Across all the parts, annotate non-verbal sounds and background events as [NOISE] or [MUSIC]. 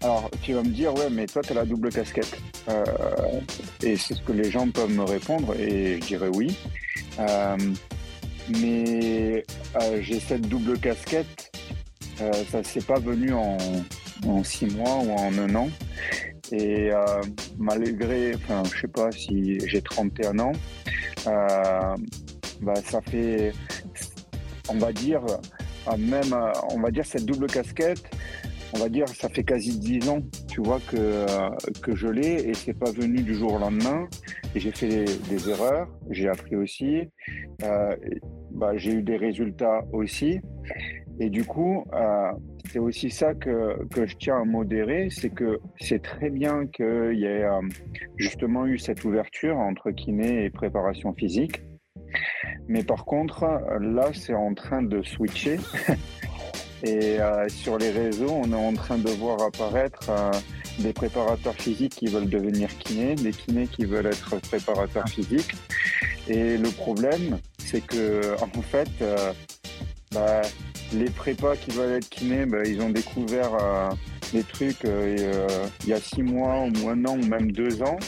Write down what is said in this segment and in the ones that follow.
Alors, tu vas me dire, ouais, mais toi, tu as la double casquette. Euh, et c'est ce que les gens peuvent me répondre, et je dirais oui. Euh, mais euh, j'ai cette double casquette, ça s'est pas venu en, six mois ou en un an. Et malgré, enfin, je sais pas si j'ai 31 ans, bah, ça fait, on va dire, même, on va dire cette double casquette, on va dire, ça fait quasi dix ans, tu vois, que, euh, que je l'ai et c'est pas venu du jour au lendemain. J'ai fait des, erreurs, j'ai appris aussi, euh, bah, j'ai eu des résultats aussi. Et du coup, euh, c'est aussi ça que, que je tiens à modérer, c'est que c'est très bien qu'il y ait justement eu cette ouverture entre kiné et préparation physique. Mais par contre, là, c'est en train de switcher. [LAUGHS] Et euh, sur les réseaux, on est en train de voir apparaître euh, des préparateurs physiques qui veulent devenir kinés, des kinés qui veulent être préparateurs physiques. Et le problème, c'est que en fait, euh, bah, les prépas qui veulent être kinés, bah, ils ont découvert des trucs il y a six mois ou un an ou même deux ans.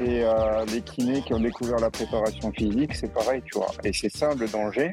Et les kinés qui ont découvert la préparation physique, c'est pareil, tu vois. Et c'est ça le danger.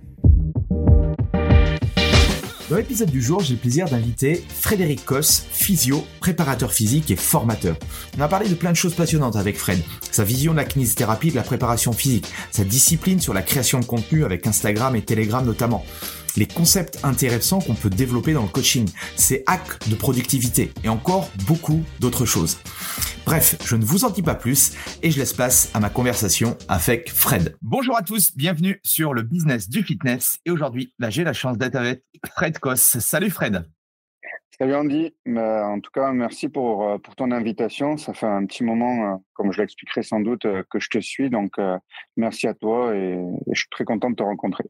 Dans l'épisode du jour, j'ai le plaisir d'inviter Frédéric Koss, physio, préparateur physique et formateur. On a parlé de plein de choses passionnantes avec Fred. Sa vision de la kinésithérapie, de la préparation physique, sa discipline sur la création de contenu avec Instagram et Telegram notamment les concepts intéressants qu'on peut développer dans le coaching, ses hacks de productivité et encore beaucoup d'autres choses. Bref, je ne vous en dis pas plus et je laisse place à ma conversation avec Fred. Bonjour à tous, bienvenue sur le business du fitness et aujourd'hui, là j'ai la chance d'être avec Fred Koss. Salut Fred. Salut Andy, bah, en tout cas merci pour, euh, pour ton invitation. Ça fait un petit moment, euh, comme je l'expliquerai sans doute, euh, que je te suis, donc merci à toi et je suis très content de te rencontrer.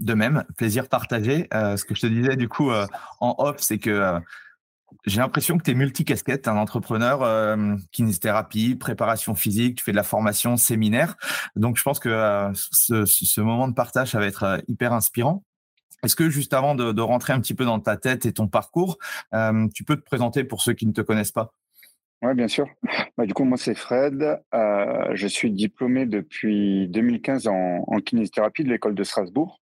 De même, plaisir partagé. Euh, ce que je te disais du coup euh, en off, c'est que euh, j'ai l'impression que tu es multicasquette, un entrepreneur, kinésithérapie, préparation physique, tu fais de la formation, séminaire. Donc je pense que ce, moment de partage, ça va être hyper inspirant. Est-ce que juste avant de, rentrer un petit peu dans ta tête et ton parcours, tu peux te présenter pour ceux qui ne te connaissent pas? Oui, bien sûr. Bah, du coup, moi, c'est Fred. je suis diplômé depuis 2015 en, en kinésithérapie de l'école de Strasbourg.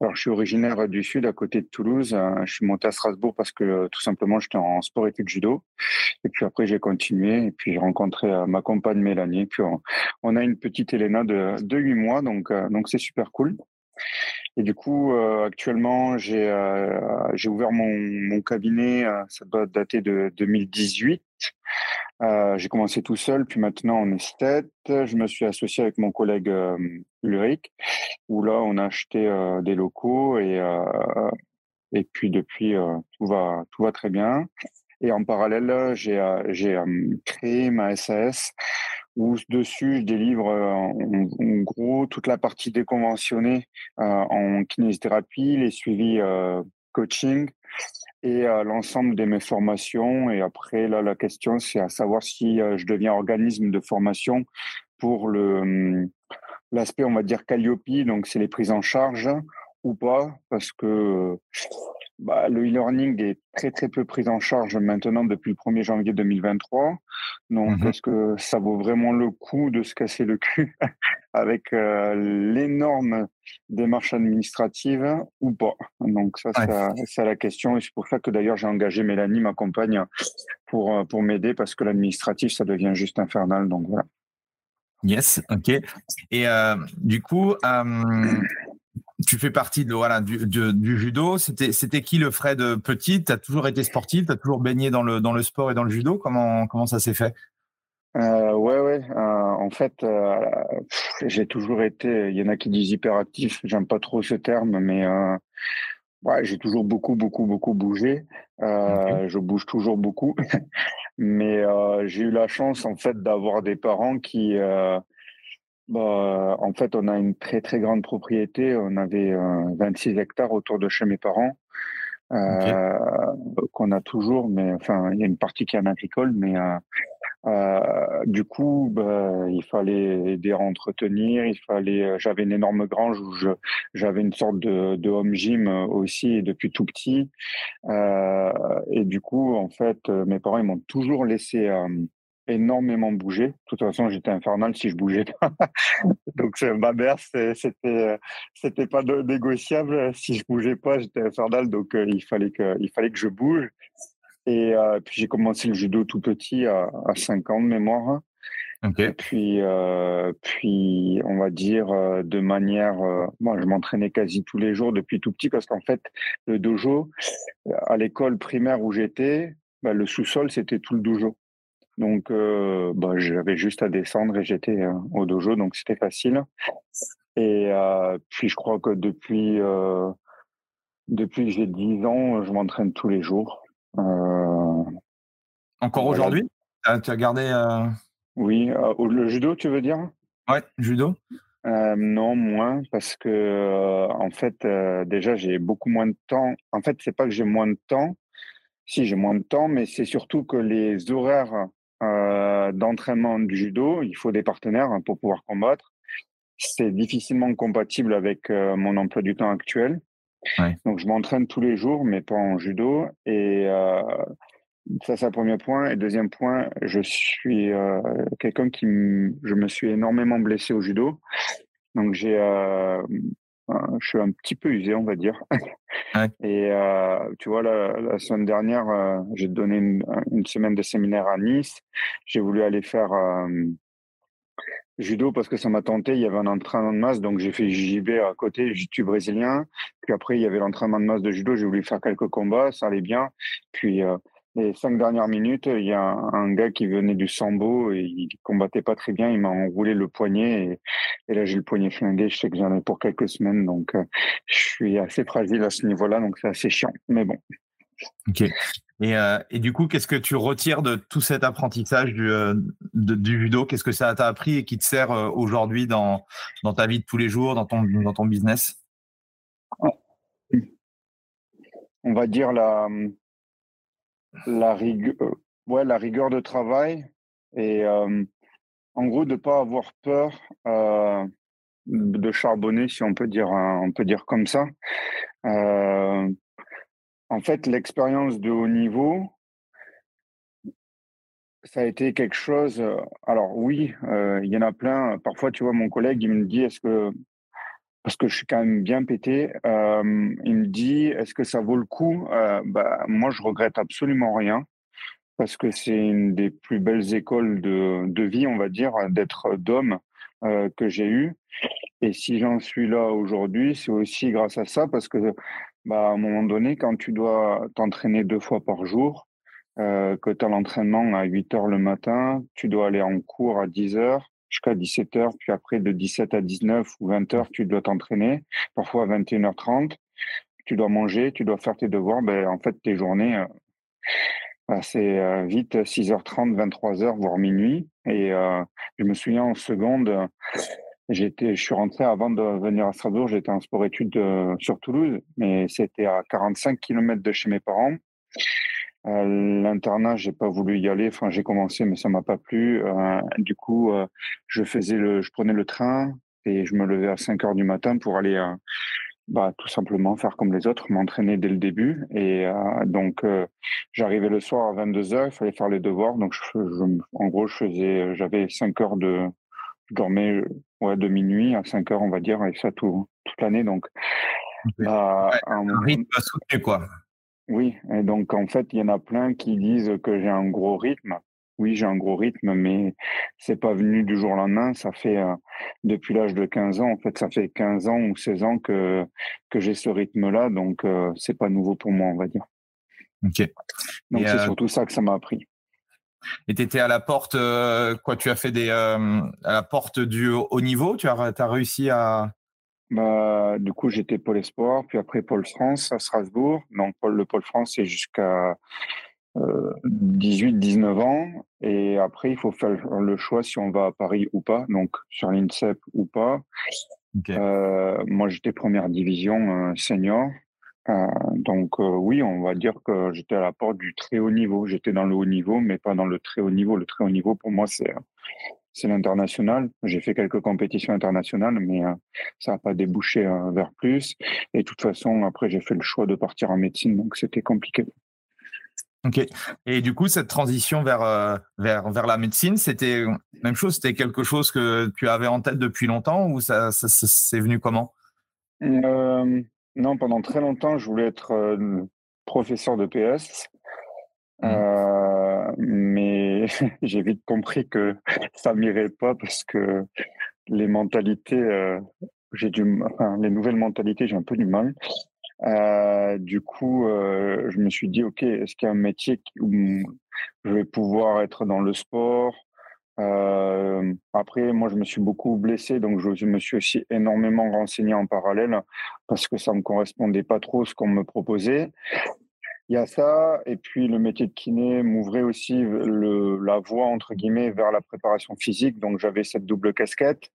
Alors, je suis originaire du Sud, à côté de Toulouse. Euh, je suis monté à Strasbourg parce que tout simplement, j'étais en sport études judo. Et puis après, j'ai continué. Et puis, j'ai rencontré euh, ma compagne Mélanie. Puis, on, a une petite Elena de, de 8 mois. Donc, euh, donc c'est super cool. Et du coup, actuellement, j'ai j'ai ouvert mon, mon cabinet. ça doit dater de 2018. Euh, j'ai commencé tout seul, puis maintenant on est sept. Je me suis associé avec mon collègue euh, Ulrich, où là on a acheté des locaux et et puis depuis tout va tout va très bien. Et en parallèle, j'ai créé ma SAS où dessus je délivre en, gros toute la partie déconventionnée en kinésithérapie, les suivis coaching et l'ensemble de mes formations. Et après, là, la question, c'est à savoir si je deviens organisme de formation pour le hum, l'aspect, on va dire, Calliope, donc c'est les prises en charge ou pas, parce que bah, le e-learning est très très peu pris en charge maintenant depuis le 1er janvier 2023. Donc, mmh est-ce que ça vaut vraiment le coup de se casser le cul [LAUGHS] avec euh, l'énorme démarche administrative ou pas? Donc ça, c'est la question. Et c'est pour ça que d'ailleurs j'ai engagé Mélanie, ma compagne, pour, euh, pour m'aider parce que l'administratif, ça devient juste infernal. Donc voilà. Yes, ok. Et euh, du coup, tu fais partie de, voilà, du, judo. C'était, c'était qui le Fred petit? Tu as toujours été sportif? Tu as toujours baigné dans le, dans le sport et dans le judo? Comment, comment ça s'est fait? Euh, Ouais, ouais. Euh, en fait, euh, j'ai toujours été, il y en a qui disent hyperactif, j'aime pas trop ce terme, mais euh, ouais, j'ai toujours beaucoup, beaucoup, beaucoup bougé. Je bouge toujours beaucoup. [LAUGHS] mais j'ai eu la chance, en fait, d'avoir des parents qui bah, en fait, on a une très très grande propriété. On avait 26 hectares autour de chez mes parents, euh, qu'on a toujours, mais enfin, il y a une partie qui est en agricole, mais euh, euh, du coup, bah, il fallait aider à entretenir. Il fallait. J'avais une énorme grange où je, j'avais une sorte de, de home gym aussi depuis tout petit. et du coup, en fait, mes parents ils m'ont toujours laissé énormément bougé. De toute façon, j'étais infernal si je bougeais pas. [LAUGHS] Donc ma mère, c'était euh, c'était pas négociable. Si je bougeais pas, j'étais infernal. Donc euh, il fallait que il fallait que je bouge. Et euh, puis j'ai commencé le judo tout petit à, à 5 ans de mémoire. Et puis, puis, on va dire de manière, moi, je m'entraînais quasi tous les jours depuis tout petit parce qu'en fait, le dojo, à l'école primaire où j'étais, bah, le sous-sol, c'était tout le dojo. Donc, euh, bah, j'avais juste à descendre et j'étais euh, au dojo, donc c'était facile. Et euh, puis, je crois que depuis, depuis que j'ai 10 ans, je m'entraîne tous les jours. Encore aujourd'hui? Tu as gardé Oui, le judo, tu veux dire? Ouais, judo non, moins, parce que en fait, déjà, j'ai beaucoup moins de temps. En fait, c'est pas que j'ai moins de temps. Si j'ai moins de temps, mais c'est surtout que les horaires d'entraînement du judo, il faut des partenaires hein, pour pouvoir combattre. C'est difficilement compatible avec euh, mon emploi du temps actuel. Donc je m'entraîne tous les jours, mais pas en judo. Et euh, ça, c'est le premier point. Et deuxième point, je suis quelqu'un qui, je me suis énormément blessé au judo. Donc j'ai je suis un petit peu usé, on va dire. Et euh, tu vois, la, la semaine dernière, euh, j'ai donné une, une, semaine de séminaire à Nice. J'ai voulu aller faire euh, judo parce que ça m'a tenté. Il y avait un entraînement de masse, donc j'ai fait JB à côté, jiu brésilien. Puis après, il y avait l'entraînement de masse de judo. J'ai voulu faire quelques combats, ça allait bien. Puis les cinq dernières minutes, il y a un, gars qui venait du sambo et il combattait pas très bien. Il m'a enroulé le poignet et, là j'ai le poignet flingué. Je sais que j'en ai pour quelques semaines, donc euh, je suis assez fragile à ce niveau-là, donc c'est assez chiant. Mais bon. Ok. Et, euh, et du coup, qu'est-ce que tu retires de tout cet apprentissage du, euh, du judo? Qu'est-ce que ça t'a appris et qui te sert aujourd'hui dans, dans ta vie de tous les jours, dans ton, dans ton business? On va dire la la rigueur, euh, ouais, la rigueur de travail et euh, en gros de pas avoir peur euh, de charbonner, si on peut dire, on peut dire comme ça. en fait, l'expérience de haut niveau, ça a été quelque chose. Alors oui, il y en a plein. Parfois, tu vois, mon collègue, il me dit, est-ce que parce que je suis quand même bien pété. Euh, il me dit, est-ce que ça vaut le coup euh, bah, Moi, je regrette absolument rien, parce que c'est une des plus belles écoles de, de vie, on va dire, d'être d'homme euh, que j'ai eu. Et si j'en suis là aujourd'hui, c'est aussi grâce à ça, parce que bah, à un moment donné, quand tu dois t'entraîner deux fois par jour, euh, que tu as l'entraînement à 8 heures le matin, tu dois aller en cours à 10 heures, jusqu'à 17h, puis après de 17 à 19 ou 20h, tu dois t'entraîner, parfois à 21h30, tu dois manger, tu dois faire tes devoirs, ben, en fait, tes journées, euh, c'est vite 6h30, 23h, voire minuit. Et je me souviens en seconde, j'étais, je suis rentré avant de venir à Strasbourg, j'étais en sport-études sur Toulouse, mais c'était à 45 km de chez mes parents. Euh, L'internat, j'ai pas voulu y aller. Enfin, j'ai commencé, mais ça m'a pas plu. Euh, du coup, euh, je faisais le, je prenais le train et je me levais à 5 heures du matin pour aller, euh, bah, tout simplement faire comme les autres, m'entraîner dès le début. Et euh, donc, j'arrivais le soir à 22 heures. Il fallait faire les devoirs. Donc, je, en gros, je faisais, j'avais 5 heures de, je dormais ouais, de minuit à 5 heures, on va dire, et ça tout, toute l'année. Donc, bah, un rythme soutenu, quoi. Oui, et donc en fait, il y en a plein qui disent que j'ai un gros rythme. Oui, j'ai un gros rythme, mais c'est pas venu du jour au lendemain. Ça fait euh, depuis l'âge de 15 ans. En fait, ça fait 15 ans ou 16 ans que que j'ai ce rythme-là, donc euh, c'est pas nouveau pour moi, on va dire. Ok. Donc c'est euh, surtout ça que ça m'a appris. Et tu étais à la porte, quoi Tu as fait des à la porte du haut niveau? Tu as, as réussi à bah, du coup, j'étais Pôle Espoir, puis après Pôle France à Strasbourg. Donc, le Pôle France, c'est jusqu'à 18-19 euh, ans. Et après, il faut faire le choix si on va à Paris ou pas, donc sur l'INSEP ou pas. Euh, moi, j'étais première division euh, senior. donc oui, on va dire que j'étais à la porte du très haut niveau. J'étais dans le haut niveau, mais pas dans le très haut niveau. Le très haut niveau, pour moi, c'est c'est l'international. J'ai fait quelques compétitions internationales, mais euh, ça n'a pas débouché euh, vers plus. Et de toute façon, après, j'ai fait le choix de partir en médecine, donc c'était compliqué. Ok. Et du coup, cette transition vers, euh, vers, vers la médecine, c'était même chose, c'était quelque chose que tu avais en tête depuis longtemps ou ça, ça, c'est venu comment? Non, pendant très longtemps, je voulais être professeur de PS. Mmh. Mais [LAUGHS] j'ai vite compris que [LAUGHS] ça m'irait pas parce que les mentalités, euh, j'ai du, les nouvelles mentalités, j'ai un peu du mal. Euh, du coup, euh, je me suis dit, ok, est-ce qu'il y a un métier où je vais pouvoir être dans le sport? Après, moi, je me suis beaucoup blessé, donc je me suis aussi énormément renseigné en parallèle parce que ça me correspondait pas trop ce qu'on me proposait. Il y a ça, et puis le métier de kiné m'ouvrait aussi le, la voie, entre guillemets, vers la préparation physique. Donc j'avais cette double casquette.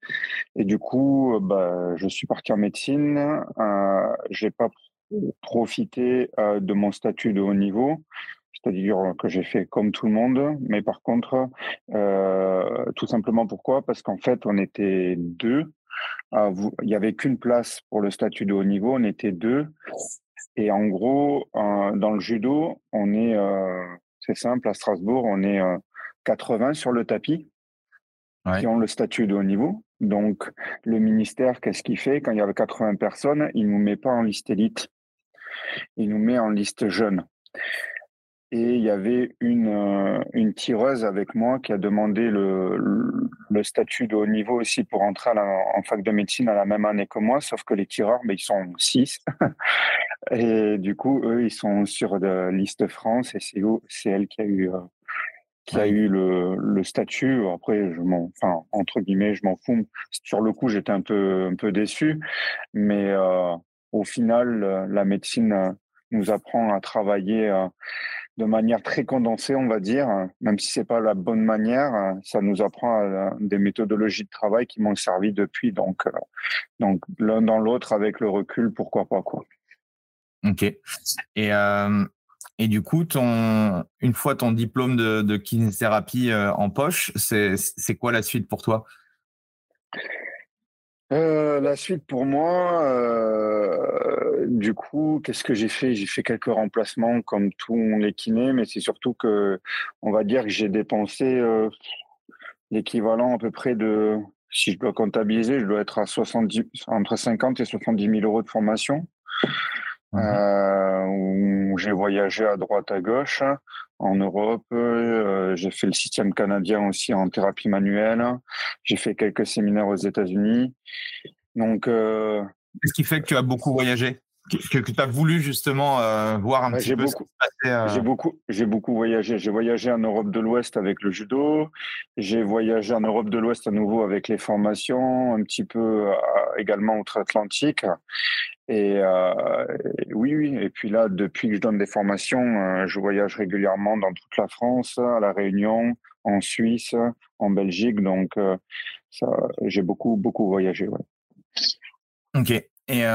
Et du coup, bah, je suis parti en médecine. Euh, j'ai pas profité euh, de mon statut de haut niveau. C'est-à-dire que j'ai fait comme tout le monde, mais par contre, euh, tout simplement pourquoi? Parce qu'en fait, on était deux. Il n'y avait qu'une place pour le statut de haut niveau, on était deux. Et en gros, euh, dans le judo, on est, euh, c'est simple, à Strasbourg, on est 80 euh, sur le tapis qui ont le statut de haut niveau. Donc, le ministère, qu'est-ce qu'il fait Quand il y a 80 personnes, il ne nous met pas en liste élite. Il nous met en liste jeune. Et il y avait une, euh, une tireuse avec moi qui a demandé le, le, statut de haut niveau aussi pour entrer en fac de médecine à la même année que moi, sauf que les tireurs, mais ben, ils sont six. [LAUGHS] et du coup, eux, ils sont sur la liste France et c'est, c'est elle qui a eu, euh, qui a eu le, le statut. Après, je m'en, enfin, entre guillemets, je m'en fous. Sur le coup, j'étais un peu, un peu déçu, mais euh, au final, la médecine nous apprend à travailler de manière très condensée, on va dire, même si c'est pas la bonne manière, ça nous apprend des méthodologies de travail qui m'ont servi depuis. Donc, euh, donc l'un dans l'autre, avec le recul, pourquoi pas quoi. Ok. Et euh, et du coup, ton une fois ton diplôme de, de kinésithérapie euh, en poche, c'est quoi la suite pour toi? Euh, la suite pour moi, euh, du coup, qu'est-ce que j'ai fait? J'ai fait quelques remplacements comme tous les kinés, mais c'est surtout que, on va dire que j'ai dépensé euh, l'équivalent à peu près de, si je dois comptabiliser, je dois être à 70, entre 50 et 70 000 euros de formation. Mmh euh, où j'ai voyagé à droite à gauche en Europe. Euh, j'ai fait le système canadien aussi en thérapie manuelle. J'ai fait quelques séminaires aux États-Unis. Donc, euh, qu'est-ce qui fait que tu as beaucoup voyagé? Que, tu as voulu justement euh, voir un petit peu beaucoup, J'ai beaucoup, j'ai beaucoup voyagé. J'ai voyagé en Europe de l'Ouest avec le judo. J'ai voyagé en Europe de l'Ouest à nouveau avec les formations, un petit peu également outre-Atlantique. Et oui, oui. Et puis là, depuis que je donne des formations, je voyage régulièrement dans toute la France, à la Réunion, en Suisse, en Belgique. Donc, j'ai beaucoup, beaucoup voyagé. Ouais. Ok. Et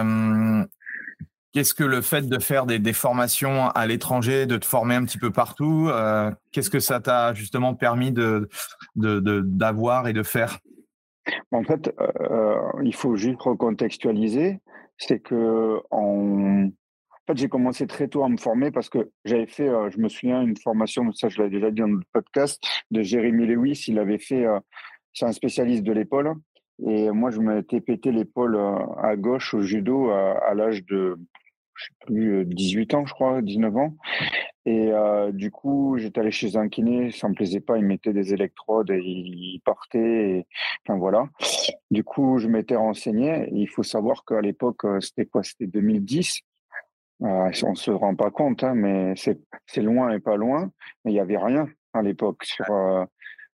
qu'est-ce que le fait de faire des, formations à l'étranger, de te former un petit peu partout, qu'est-ce que ça t'a justement permis de, d'avoir et de faire? En fait, il faut juste recontextualiser. C'est que en, fait, j'ai commencé très tôt à me former parce que j'avais fait, je me souviens, une formation, ça je l'avais déjà dit dans le podcast, de Jérémy Lewis. Il avait fait, c'est un spécialiste de l'épaule. Et moi, je m'étais pété l'épaule euh, à gauche au judo à, l'âge de, je sais plus, 18 euh, ans, je crois, 19 ans. Et euh, du coup, j'étais allé chez un kiné, ça me plaisait pas, il mettait des électrodes et il partait. enfin voilà. Du coup, je m'étais renseigné. il faut savoir qu'à l'époque, c'était quoi? C'était 2010. Euh, on se rend pas compte, hein, mais c'est loin et pas loin. Mais il y avait rien à l'époque sur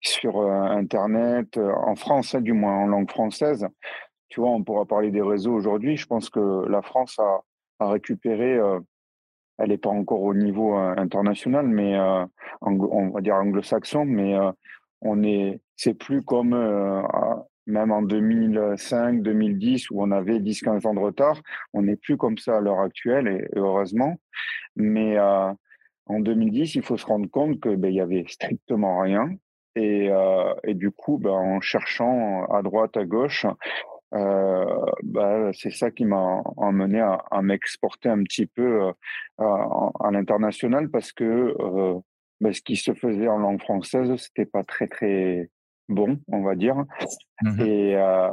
sur euh, Internet, euh, en France, hein, du moins en langue française. Tu vois, on pourra parler des réseaux aujourd'hui. Je pense que la France a, a récupéré, euh, elle n'est pas encore au niveau international, mais on va dire anglo-saxon, mais on est, c'est plus comme même en 2005, 2010 où on avait 10-15 ans de retard. On n'est plus comme ça à l'heure actuelle, et, heureusement. Mais en 2010, il faut se rendre compte que ben, y avait strictement rien. Et, euh, du coup, ben, en cherchant à droite, à gauche, euh, bah, c'est ça qui m'a emmené à, à m'exporter un petit peu euh, à, à l'international parce que euh, bah, ce qui se faisait en langue française, c'était pas très très bon, on va dire. Mmh et, euh,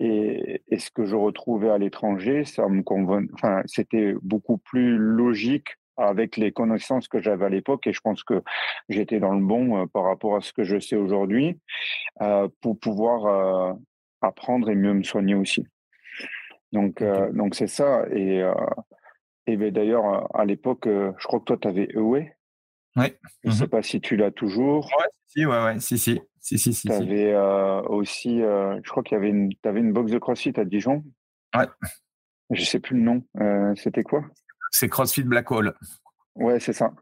et, et, ce que je retrouvais à l'étranger, ça me convenait. Enfin, c'était beaucoup plus logique avec les connaissances que j'avais à l'époque et je pense que j'étais dans le bon euh, par rapport à ce que je sais aujourd'hui euh, pour pouvoir euh, apprendre et mieux me soigner aussi. Donc donc c'est ça et et ben, d'ailleurs à l'époque je crois que toi tu avais EWE. Oui. Je ne sais mmh pas si tu l'as toujours. Ouais, si, ouais, ouais, si, si, si, si, si. Tu avais aussi, je crois qu'il y avait une, avais une box de CrossFit à Dijon. Ouais. Je sais plus le nom. C'était quoi? C'est CrossFit Black Hole. Ouais, c'est ça.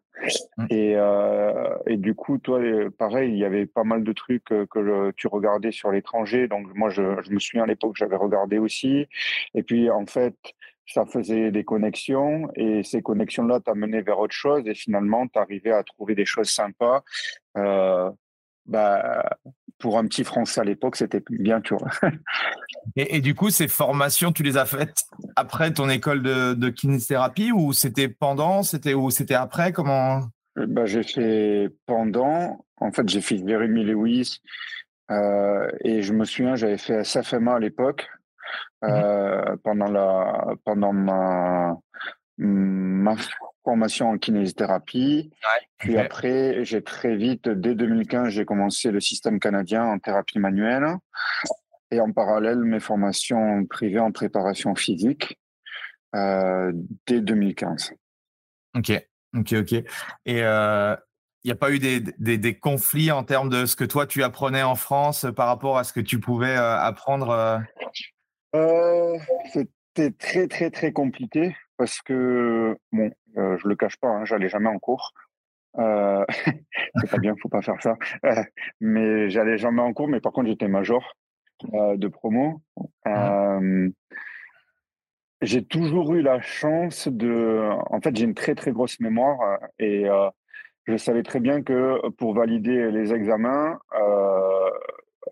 Mmh. Et, euh, et du coup, toi, euh, pareil, il y avait pas mal de trucs euh, que tu regardais sur l'étranger. Donc, moi, je, je me souviens à l'époque, j'avais regardé aussi. Et puis, en fait, ça faisait des connexions et ces connexions-là t'amenaient vers autre chose. Et finalement, tu arrivais à trouver des choses sympas. Euh, bah, pour un petit Français à l'époque, c'était bien, tu vois. et, et, du coup, ces formations, tu les as faites après ton école de, de kinésithérapie ou c'était pendant, c'était ou c'était après? Comment? Bah, j'ai fait pendant. En fait, j'ai fait Jeremy Lewis euh, et je me souviens, j'avais fait SFMA à l'époque mmh euh, pendant la pendant ma ma formation en kinésithérapie. Puis après, j'ai très vite, dès 2015, j'ai commencé le système canadien en thérapie manuelle. Et en parallèle, mes formations privées en préparation physique euh, dès 2015. Ok, ok, ok. Et il euh, n'y a pas eu des, des, des, conflits en termes de ce que toi tu apprenais en France par rapport à ce que tu pouvais euh, apprendre C'était très, très, très compliqué parce que, bon, euh, je le cache pas, hein, j'allais jamais en cours. Euh, [LAUGHS] c'est pas bien, faut pas faire ça. Euh, mais j'allais jamais en cours, mais par contre j'étais major euh, de promo. J'ai toujours eu la chance de. En fait, j'ai une très très grosse mémoire et je savais très bien que pour valider les examens,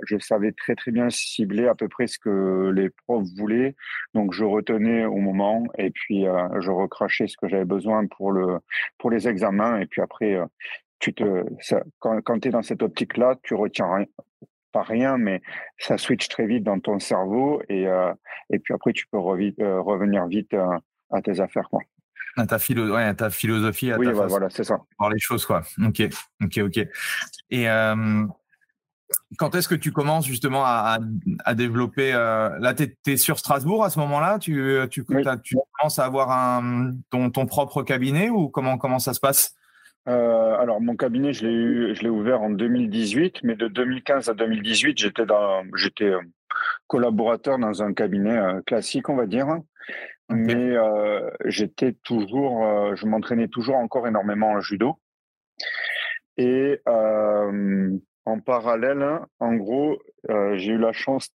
je savais très très bien cibler à peu près ce que les profs voulaient, donc je retenais au moment et puis euh, je recrachais ce que j'avais besoin pour le pour les examens et puis après euh, tu te ça, quand, quand tu es dans cette optique là, tu retiens rien, pas rien, mais ça switch très vite dans ton cerveau et euh, et puis après tu peux revenir vite à tes affaires quoi. À ta, philo ouais, à ta philosophie, à oui, ta voilà, c'est ça. Voir les choses, quoi. Ok, ok, ok. Et quand est-ce que tu commences justement à, développer Là, tu es, sur Strasbourg à ce moment-là? Tu, tu, tu, commences à avoir un, ton, ton, propre cabinet ou comment, comment ça se passe? Alors mon cabinet, je l'ai eu, je l'ai ouvert en 2018, mais de 2015 à 2018, j'étais dans, j'étais collaborateur dans un cabinet classique, on va dire. Mais j'étais toujours, je m'entraînais toujours encore énormément en judo. Et en parallèle, en gros, j'ai eu la chance.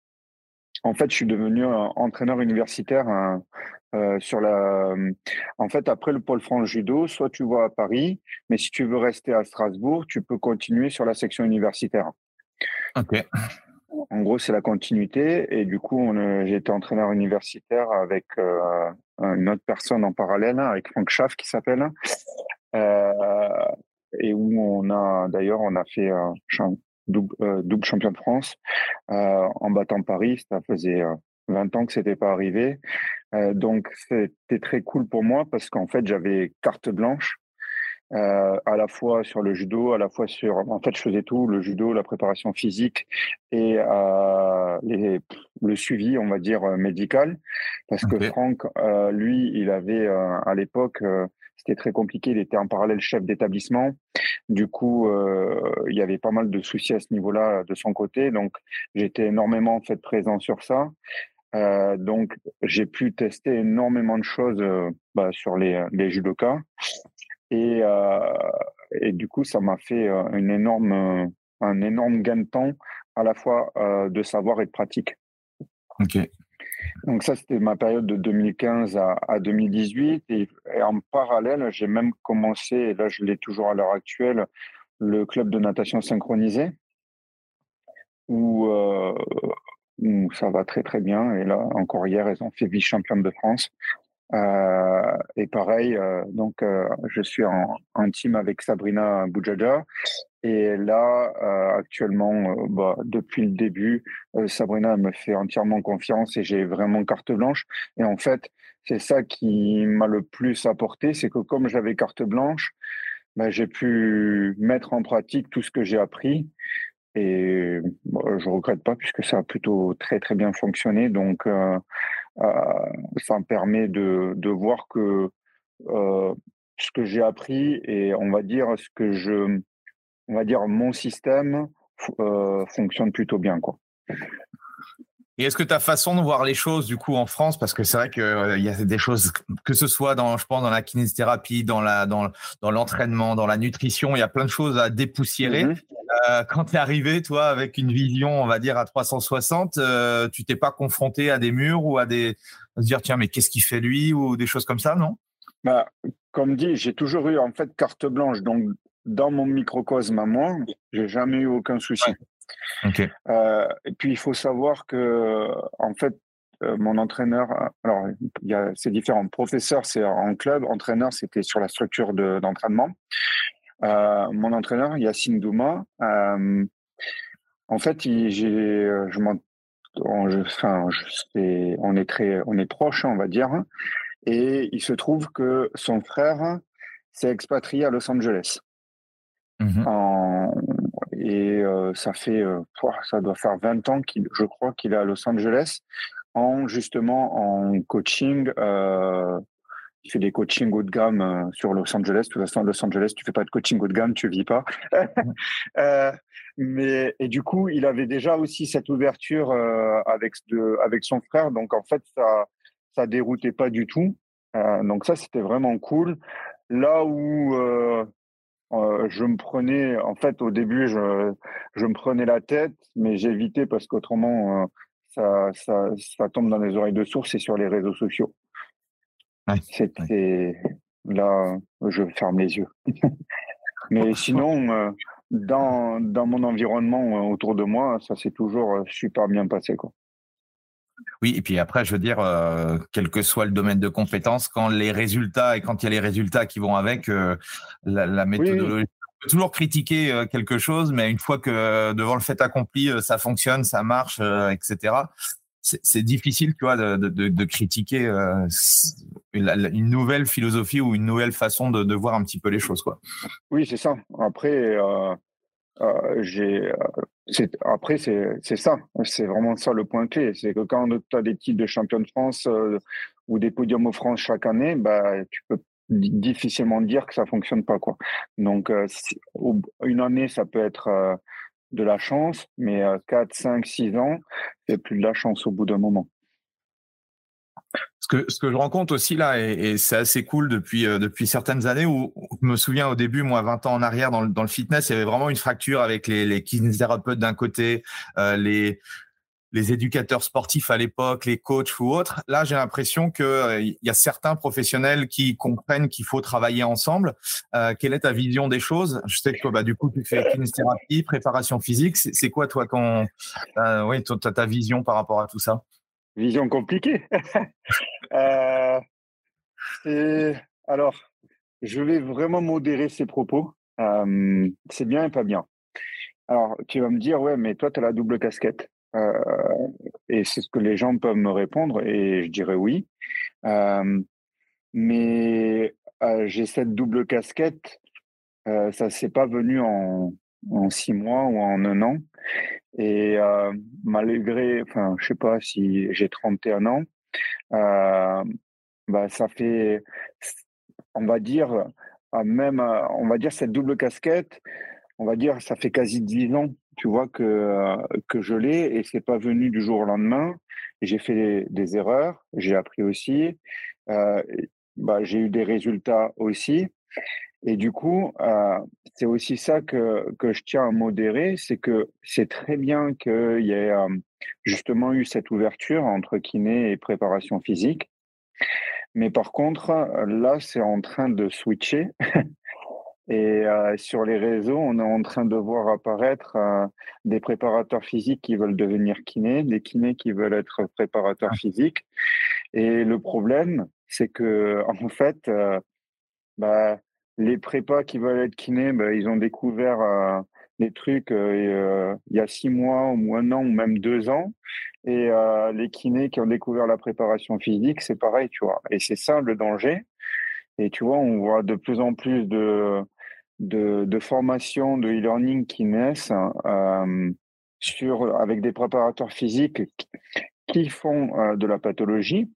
En fait, je suis devenu entraîneur universitaire sur la. En fait, après le pôle France judo, soit tu vas à Paris, mais si tu veux rester à Strasbourg, tu peux continuer sur la section universitaire. Ok. En gros, c'est la continuité. Et du coup, j'ai été entraîneur universitaire avec euh, une autre personne en parallèle, avec Franck Schaff qui s'appelle. Euh, et où on a, d'ailleurs, on a fait un double, euh, double, champion de France en battant Paris. Ça faisait 20 ans que c'était pas arrivé. donc, c'était très cool pour moi parce qu'en fait, j'avais carte blanche euh, à la fois sur le judo, à la fois sur. En fait, je faisais tout le judo, la préparation physique et euh, les, le suivi, on va dire médical, parce que Franck, euh, lui, il avait euh, à l'époque, euh, c'était très compliqué. Il était en parallèle chef d'établissement. Du coup, il y avait pas mal de soucis à ce niveau-là de son côté. Donc, j'étais énormément en fait présent sur ça. Euh, donc, j'ai pu tester énormément de choses bah, sur les, les judokas. Et, euh, et du coup, ça m'a fait euh, une énorme, euh, un énorme gain de temps, à la fois de savoir et de pratique. Ok. Donc ça, c'était ma période de 2015 à, à 2018. Et, en parallèle, j'ai même commencé, et là je l'ai toujours à l'heure actuelle, le club de natation synchronisé, où, euh, où, ça va très très bien. Et là, encore hier, elles ont fait vice-championne de France. Euh, et pareil, euh, donc je suis en, team avec Sabrina Boudjaja. Et là, actuellement, bah, depuis le début, Sabrina me fait entièrement confiance et j'ai vraiment carte blanche. Et en fait, c'est ça qui m'a le plus apporté, c'est que comme j'avais carte blanche, bah, j'ai pu mettre en pratique tout ce que j'ai appris. Et bah, je regrette pas puisque ça a plutôt très très bien fonctionné. Donc euh, ça me permet de, de voir que euh, ce que j'ai appris et on va dire ce que je, on va dire mon système euh, fonctionne plutôt bien quoi. Et est-ce que ta façon de voir les choses, du coup, en France, parce que c'est vrai qu'il euh, y a des choses, que ce soit dans, je pense, dans la kinésithérapie, dans la, dans, dans l'entraînement, dans la nutrition, il y a plein de choses à dépoussiérer. Mm-hmm. Euh, quand tu es arrivé, toi, avec une vision, on va dire, à 360, euh, tu t'es pas confronté à des murs ou à des, à se dire, tiens, mais qu'est-ce qu'il fait lui ou des choses comme ça, non? Bah, comme dit, j'ai toujours eu, en fait, carte blanche. Donc, dans mon microcosme à moi, j'ai jamais eu aucun souci. Euh, et puis il faut savoir que en fait euh, mon entraîneur, alors il y a c'est différent. Professeur c'est en club, entraîneur c'était sur la structure de, d'entraînement. Euh, mon entraîneur Yacine Douma, en fait il, je m'en on, je, enfin, je, on est très on est proche on va dire et il se trouve que son frère s'est expatrié à Los Angeles. Mmh en, et euh, ça fait, euh, ça doit faire 20 ans qu'il, je crois qu'il est à Los Angeles en justement en coaching. Euh, il fait des coachings haut de gamme sur Los Angeles. De toute façon, Los Angeles, tu fais pas de coaching haut de gamme, tu vis pas. [LAUGHS] mais et du coup, il avait déjà aussi cette ouverture avec de, avec son frère. Donc en fait, ça ça déroutait pas du tout. donc ça, c'était vraiment cool. Là où euh, je me prenais, en fait, au début, je, je me prenais la tête, mais j'évitais parce qu'autrement, euh, ça, ça, ça, tombe dans les oreilles de source et sur les réseaux sociaux. C'était là, je ferme les yeux. [LAUGHS] mais sinon, euh, dans, dans mon environnement autour de moi, ça s'est toujours super bien passé, quoi. Oui, et puis après, je veux dire, euh, quel que soit le domaine de compétence, quand les résultats et quand il y a les résultats qui vont avec, euh, la, la, méthodologie. On peut toujours critiquer euh, quelque chose, mais une fois que devant le fait accompli, ça fonctionne, ça marche, etc. C'est difficile, tu vois, de, de, de critiquer une nouvelle philosophie ou une nouvelle façon de, de voir un petit peu les choses, quoi. Oui, c'est ça. Après, j'ai après, c'est ça. C'est vraiment ça le point clé. C'est que quand tu as des titres de champion de France euh, ou des podiums au France chaque année, bah, tu peux difficilement dire que ça fonctionne pas. Quoi. Donc, euh, une année, ça peut être euh, de la chance, mais 4, 5, 6 ans, c'est plus de la chance au bout d'un moment. Ce que, je rencontre aussi là, et, c'est assez cool depuis, euh, depuis certaines années, où je me souviens au début, moi, 20 ans en arrière, dans le, fitness, il y avait vraiment une fracture avec les, kinésithérapeutes d'un côté, euh, les, les éducateurs sportifs à l'époque, les coachs ou autres. Là, j'ai l'impression qu'il euh, y a certains professionnels qui comprennent qu'il faut travailler ensemble. Euh, quelle est ta vision des choses? Je sais que bah, du coup, tu fais kinésithérapie, préparation physique. C'est quoi, toi, quand, oui, ta, ta vision par rapport à tout ça? Vision compliquée. [LAUGHS] euh, alors, je vais vraiment modérer ces propos. Euh, c'est bien et pas bien. Alors, tu vas me dire, ouais, mais toi, tu as la double casquette. Euh, et c'est ce que les gens peuvent me répondre, et je dirais oui. Mais j'ai cette double casquette. ça ne s'est pas venu en, en six mois ou en un an. Et euh, malgré, enfin, je sais pas si j'ai 31 ans, euh, bah, ça fait, on va dire, même, on va dire cette double casquette, on va dire, ça fait quasi 10 ans, tu vois, que, que je l'ai et c'est pas venu du jour au lendemain. J'ai fait des, erreurs, j'ai appris aussi, euh, bah, j'ai eu des résultats aussi. Et du coup, euh, c'est aussi ça que, que je tiens à modérer, c'est que c'est très bien qu'il y ait euh, justement eu cette ouverture entre kiné et préparation physique. Mais par contre, là, c'est en train de switcher. [LAUGHS] et euh, sur les réseaux, on est en train de voir apparaître euh, des préparateurs physiques qui veulent devenir kinés, des kinés qui veulent être préparateurs physiques. Et le problème, c'est que en fait, euh, bah, les prépas qui veulent être kinés, ben, ils ont découvert euh, des trucs euh, il y a six mois ou un an ou même deux ans. Et euh, les kinés qui ont découvert la préparation physique, c'est pareil, tu vois. Et c'est ça le danger. Et tu vois, on voit de plus en plus de, de, de formations de e-learning qui naissent sur, avec des préparateurs physiques qui font de la pathologie.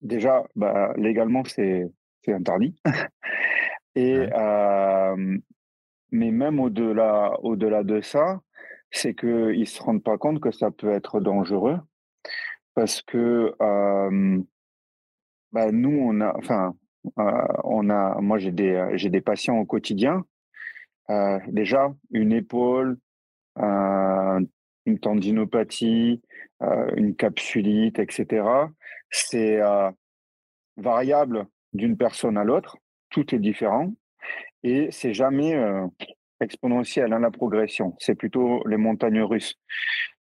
Déjà, bah, légalement, c'est interdit. [LAUGHS] Et mais même au-delà, au-delà de ça, c'est qu'ils ne se rendent pas compte que ça peut être dangereux parce que bah, nous, on a, enfin, on a, moi j'ai des, j'ai des patients au quotidien. déjà, une épaule, une tendinopathie, une capsulite, etc. C'est variable d'une personne à l'autre tout est différent et c'est jamais euh, exponentiel hein, la progression. C'est plutôt les montagnes russes.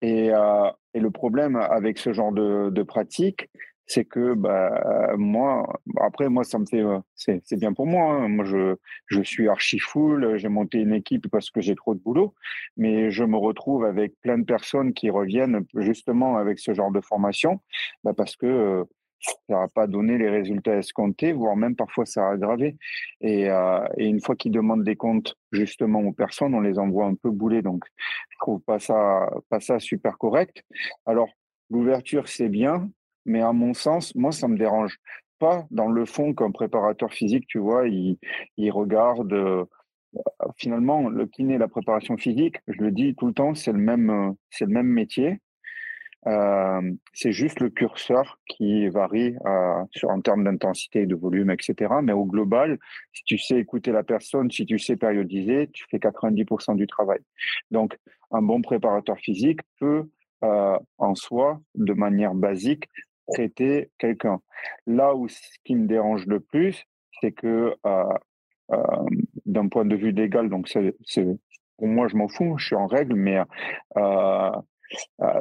Et, euh, le problème avec ce genre de, de pratique, c'est que bah, moi, après moi ça me fait, euh, c'est bien pour moi. Hein. Moi je, je suis archi full, j'ai monté une équipe parce que j'ai trop de boulot, mais je me retrouve avec plein de personnes qui reviennent justement avec ce genre de formation, bah, parce que ça n'a pas donné les résultats escomptés, voire même parfois ça a aggravé. Et, euh, et une fois qu'ils demandent des comptes justement aux personnes, on les envoie un peu bouler. Donc, je trouve pas ça, pas ça super correct. Alors, l'ouverture, c'est bien, mais à mon sens, moi, ça me dérange pas dans le fond qu'un préparateur physique, tu vois, il, regarde. Euh, finalement, le kiné, la préparation physique, je le dis tout le temps, c'est le même, c'est le même métier. Euh, c'est juste le curseur qui varie euh, sur en termes d'intensité, de volume, etc. Mais au global, si tu sais écouter la personne, si tu sais périodiser, tu fais 90% du travail. Donc, un bon préparateur physique peut, euh, en soi, de manière basique, traiter quelqu'un. Là où ce qui me dérange le plus, c'est que euh, euh, d'un point de vue légal, donc c'est, pour moi, je m'en fous, je suis en règle, mais euh,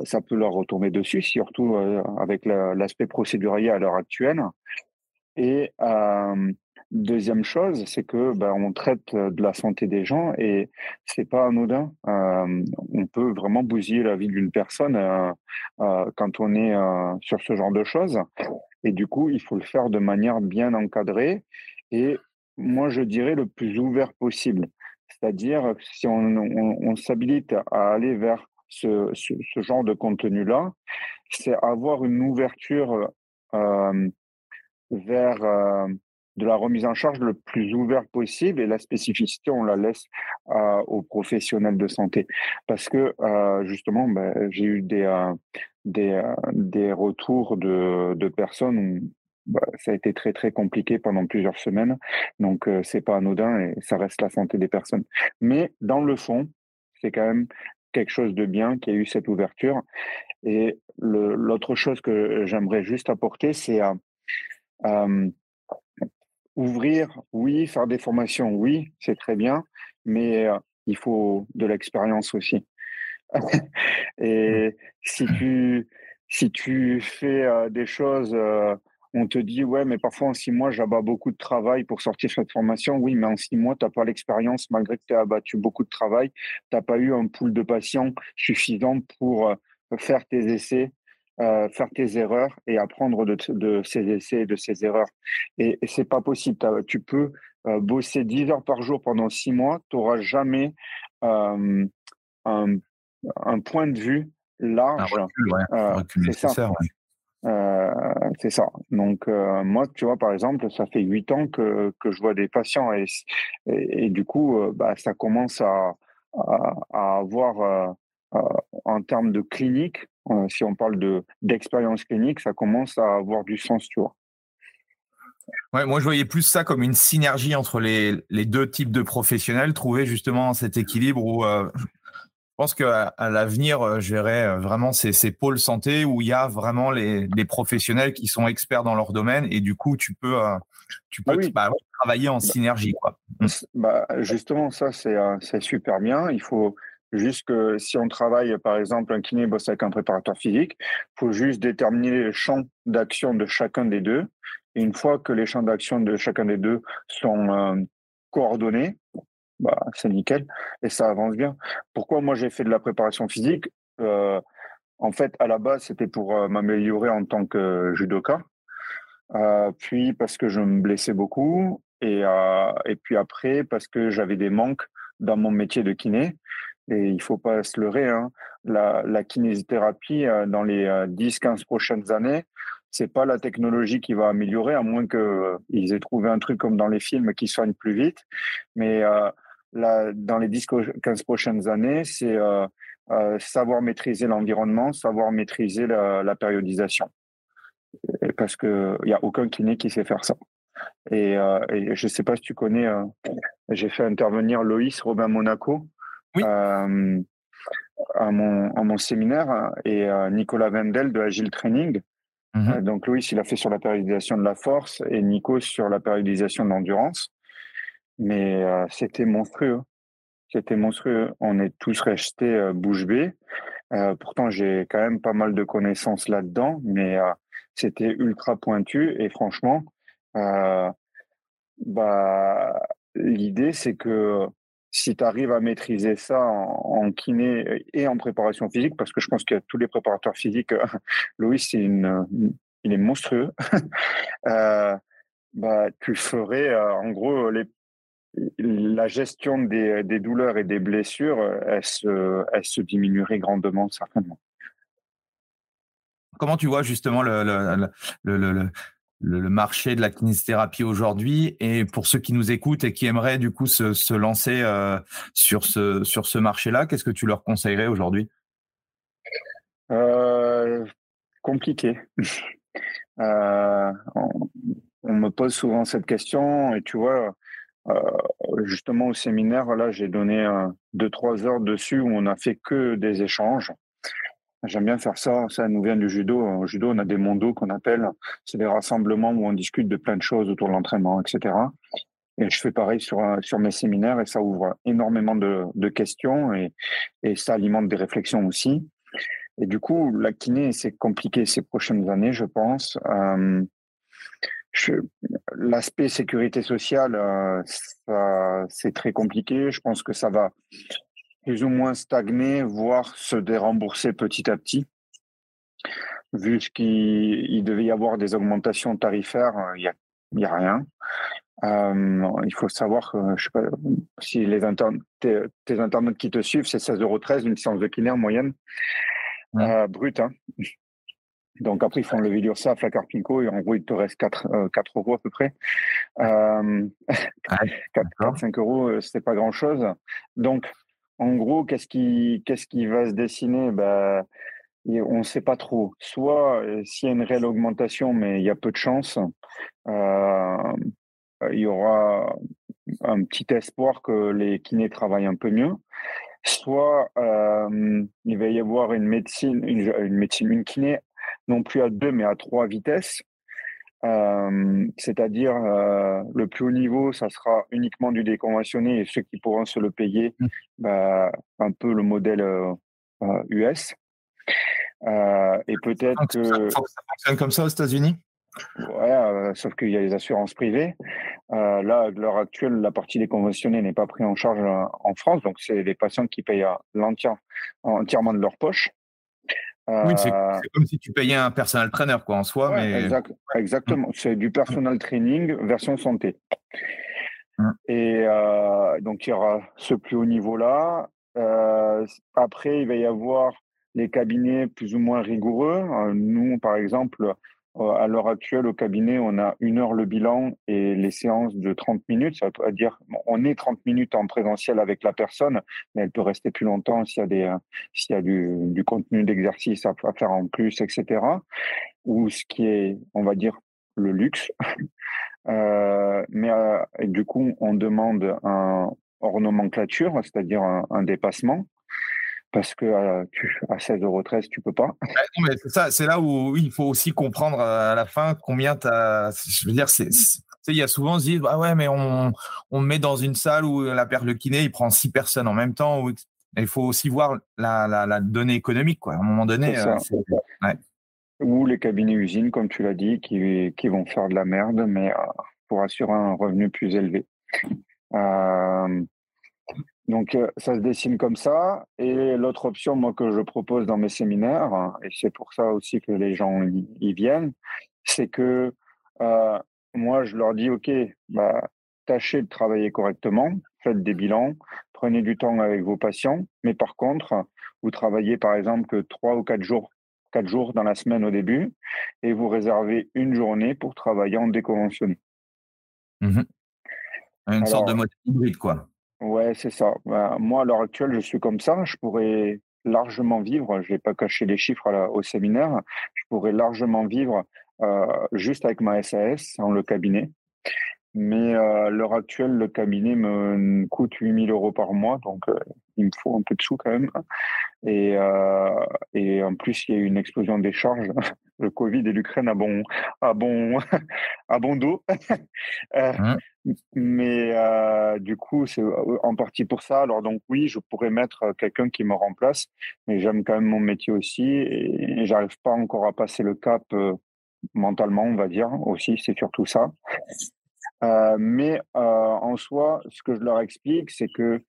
ça peut leur retourner dessus, surtout euh, avec l'aspect procédurier à l'heure actuelle. Et euh, deuxième chose, c'est que ben, on traite de la santé des gens et c'est pas anodin. on peut vraiment bousiller la vie d'une personne quand on est sur ce genre de choses. Et du coup, il faut le faire de manière bien encadrée et moi, je dirais le plus ouvert possible. C'est-à-dire, si on, s'habilite à aller vers ce, genre de contenu-là, c'est avoir une ouverture euh, vers euh, de la remise en charge le plus ouverte possible et la spécificité, on la laisse euh, aux professionnels de santé. Parce que justement, ben, j'ai eu des, des, des, retours de, de personnes où bah, ça a été très très compliqué pendant plusieurs semaines. Donc euh, c'est pas anodin et ça reste la santé des personnes. Mais dans le fond, c'est quand même quelque chose de bien qui a eu cette ouverture. Et l'autre chose que j'aimerais juste apporter, c'est euh, ouvrir, oui, faire des formations, oui, c'est très bien, mais euh, il faut de l'expérience aussi. [LAUGHS] et si tu si tu fais euh, des choses on te dit, ouais, mais parfois en six mois, j'abats beaucoup de travail pour sortir cette formation. Oui, mais en six mois, tu n'as pas l'expérience, malgré que tu as abattu beaucoup de travail. Tu n'as pas eu un pool de patients suffisant pour euh, faire tes essais, euh, faire tes erreurs et apprendre de, ces essais et de ces erreurs. Et, ce c'est pas possible. Tu peux euh, bosser 10 heures par jour pendant six mois, tu n'auras jamais un, point de vue large. Euh, c'est ça. Donc euh, moi, tu vois, par exemple, ça fait huit ans que, que je vois des patients et, et, du coup, euh, bah, ça commence à, à, avoir, en termes de clinique, si on parle de d'expérience clinique, ça commence à avoir du sens, tu vois. Ouais, moi, je voyais plus ça comme une synergie entre les, les deux types de professionnels, trouver justement cet équilibre où pense qu'à à, l'avenir, euh, je verrai euh, vraiment ces, ces, pôles santé où il y a vraiment les, les, professionnels qui sont experts dans leur domaine et du coup, tu peux, euh, tu peux bah, travailler en bah, synergie. Quoi. Mmh. Bah, justement, ça, c'est super bien. Il faut juste que si on travaille, par exemple, un kiné bosse avec un préparateur physique, il faut juste déterminer les champs d'action de chacun des deux. Et une fois que les champs d'action de chacun des deux sont coordonnés, bah, c'est nickel et ça avance bien. Pourquoi moi j'ai fait de la préparation physique euh, En fait, à la base, c'était pour euh, m'améliorer en tant que judoka. Euh, puis parce que je me blessais beaucoup et, et puis après parce que j'avais des manques dans mon métier de kiné. Et il faut pas se leurrer, hein. la, kinésithérapie dans les 10-15 prochaines années, c'est pas la technologie qui va améliorer, à moins qu'ils aient trouvé un truc comme dans les films qui soigne plus vite. Mais dans les 10-15 prochaines années, c'est euh, euh, savoir maîtriser l'environnement, savoir maîtriser la, périodisation. parce qu'il n'y a aucun kiné qui sait faire ça. Et, euh, je ne sais pas si tu connais, j'ai fait intervenir Loïs Robin Monaco à, mon, à, mon, séminaire et Nicolas Wendel de Agile Training. Mmh donc Loïs, il a fait sur la périodisation de la force et Nico sur la périodisation de l'endurance. Mais c'était monstrueux. C'était monstrueux. On est tous restés bouche bée. Pourtant, j'ai quand même pas mal de connaissances là-dedans, mais c'était ultra pointu. Et franchement, bah, l'idée, c'est que si tu arrives à maîtriser ça en, kiné et en préparation physique, parce que je pense que tous les préparateurs physiques, [LAUGHS] Louis, c'est il est monstrueux, [LAUGHS] bah, tu ferais en gros les la gestion des, douleurs et des blessures, euh, elle se, elle se diminuerait grandement, certainement. Comment tu vois justement le, le, le, marché de la kinésithérapie aujourd'hui? Et pour ceux qui nous écoutent et qui aimeraient du coup se, lancer euh, sur ce, sur ce marché-là, qu'est-ce que tu leur conseillerais aujourd'hui? Euh, Compliqué. [LAUGHS] on, on, me pose souvent cette question et tu vois, euh, justement au séminaire, là, j'ai donné euh, deux trois heures dessus où on a fait que des échanges. J'aime bien faire ça. Ça nous vient du judo. Au judo, on a des mondos qu'on appelle. C'est des rassemblements où on discute de plein de choses autour de l'entraînement, etc. Et je fais pareil sur euh, sur mes séminaires et ça ouvre énormément de, de questions et, et ça alimente des réflexions aussi. Et du coup, la kiné, c'est compliqué ces prochaines années, je pense. Euh, L'aspect sécurité sociale, euh, c'est très compliqué. Je pense que ça va plus ou moins stagner, voire se dérembourser petit à petit. Vu qu'il devait y avoir des augmentations tarifaires, il n'y a, rien. il faut savoir que, je sais pas, si les tes, tes, internautes qui te suivent, c'est 16,13 euros une séance de kiné en moyenne, ouais. brut. Hein. Donc après, ils font le vidéo ça à Carpinco et en gros, il te reste 4, 4 euros à peu près. Euh, [LAUGHS] 4, 5 euros, c'est pas grand chose. Donc, en gros, qu'est-ce qui, qu'est-ce qui va se dessiner? Ben, On ne sait pas trop. Soit euh, s'il y a une réelle augmentation, mais il y a peu de chance, euh, il y aura un petit espoir que les kinés travaillent un peu mieux. Soit euh, il va y avoir une médecine, une, une médecine, une kiné non plus à deux, mais à trois vitesses. Euh, c'est-à-dire euh, le plus haut niveau, ça sera uniquement du déconventionné et ceux qui pourront se le payer, mmh. bah, un peu le modèle US. Euh, et peut-être que ça fonctionne comme ça aux États-Unis? Ouais, sauf qu'il y a les assurances privées. là, à l'heure actuelle, la partie déconventionnée n'est pas prise en charge en France, donc c'est les patients qui payent entièrement de leur poche. Oui, c'est comme si tu payais un personal trainer, quoi, en soi. mais... exactement. C'est du personal training version santé. Mmh. Et euh, donc, il y aura ce plus haut niveau-là. Euh, après, il va y avoir les cabinets plus ou moins rigoureux. Euh, nous, par exemple, euh, à l'heure actuelle, au cabinet, on a une heure le bilan et les séances de 30 minutes. Ça veut dire, on est 30 minutes en présentiel avec la personne, mais elle peut rester plus longtemps s'il y a, euh, y a du, contenu d'exercice à, faire en plus, etc. Ou ce qui est, on va dire, le luxe. [LAUGHS] euh, mais euh, du coup, on demande un hors nomenclature, c'est-à-dire un dépassement parce que euh, tu, à 16,13 euros, tu peux pas. c'est ça, c'est là où il faut aussi comprendre euh, à la fin combien tu as. Je veux dire, c'est. Il y a souvent, on se dit, ah ouais, mais on, on met dans une salle où la paire de kiné, il prend six personnes en même temps. Où, il faut aussi voir la, la, la, donnée économique, quoi. À un moment donné. Euh, ouais. Ou les cabinets usines, comme tu l'as dit, qui, qui vont faire de la merde, mais pour assurer un revenu plus élevé. Euh, donc, euh, ça se dessine comme ça. Et l'autre option, moi, que je propose dans mes séminaires, hein, et c'est pour ça aussi que les gens y, viennent, c'est que euh, moi, je leur dis, OK, bah, tâchez de travailler correctement, faites des bilans, prenez du temps avec vos patients, mais par contre, vous travaillez par exemple que trois ou quatre jours, quatre jours dans la semaine au début, et vous réservez une journée pour travailler en déconventionné. Mmh Une sorte de mode hybride, quoi. Ouais, c'est ça. Bah, moi, à l'heure actuelle, je suis comme ça. Je pourrais largement vivre, je vais pas cacher les chiffres au séminaire, je pourrais largement vivre euh, juste avec ma SAS en le cabinet. Mais euh, à l'heure actuelle, le cabinet me coûte 8000 euros par mois, donc euh, il me faut un peu de sous quand même. Et, euh, et en plus, il y a eu une explosion des charges. [LAUGHS] Le Covid et l'Ukraine à bon, à bon, [LAUGHS] à bon dos. [LAUGHS] euh, mmh. Mais euh, du coup, c'est en partie pour ça. Alors donc oui, je pourrais mettre quelqu'un qui me remplace, mais j'aime quand même mon métier aussi et, et j'arrive pas encore à passer le cap mentalement, on va dire aussi. C'est surtout ça. Euh, mais euh, en soi, ce que je leur explique, c'est que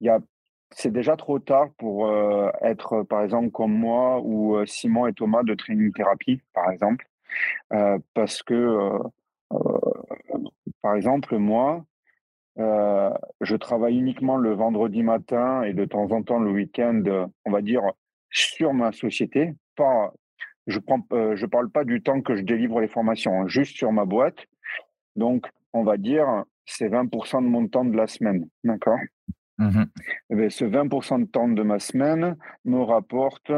y a c'est déjà trop tard pour euh, être, par exemple, comme moi ou Simon et Thomas de Training Thérapie, par exemple. Parce que, par exemple, moi, je travaille uniquement le vendredi matin et de temps en temps le week-end, on va dire, sur ma société. Pas, je prends, je parle pas du temps que je délivre les formations, hein, juste sur ma boîte. Donc, on va dire, c'est 20% de mon temps de la semaine. D'accord? Mmh eh ben, Ce 20% de temps de ma semaine me rapporte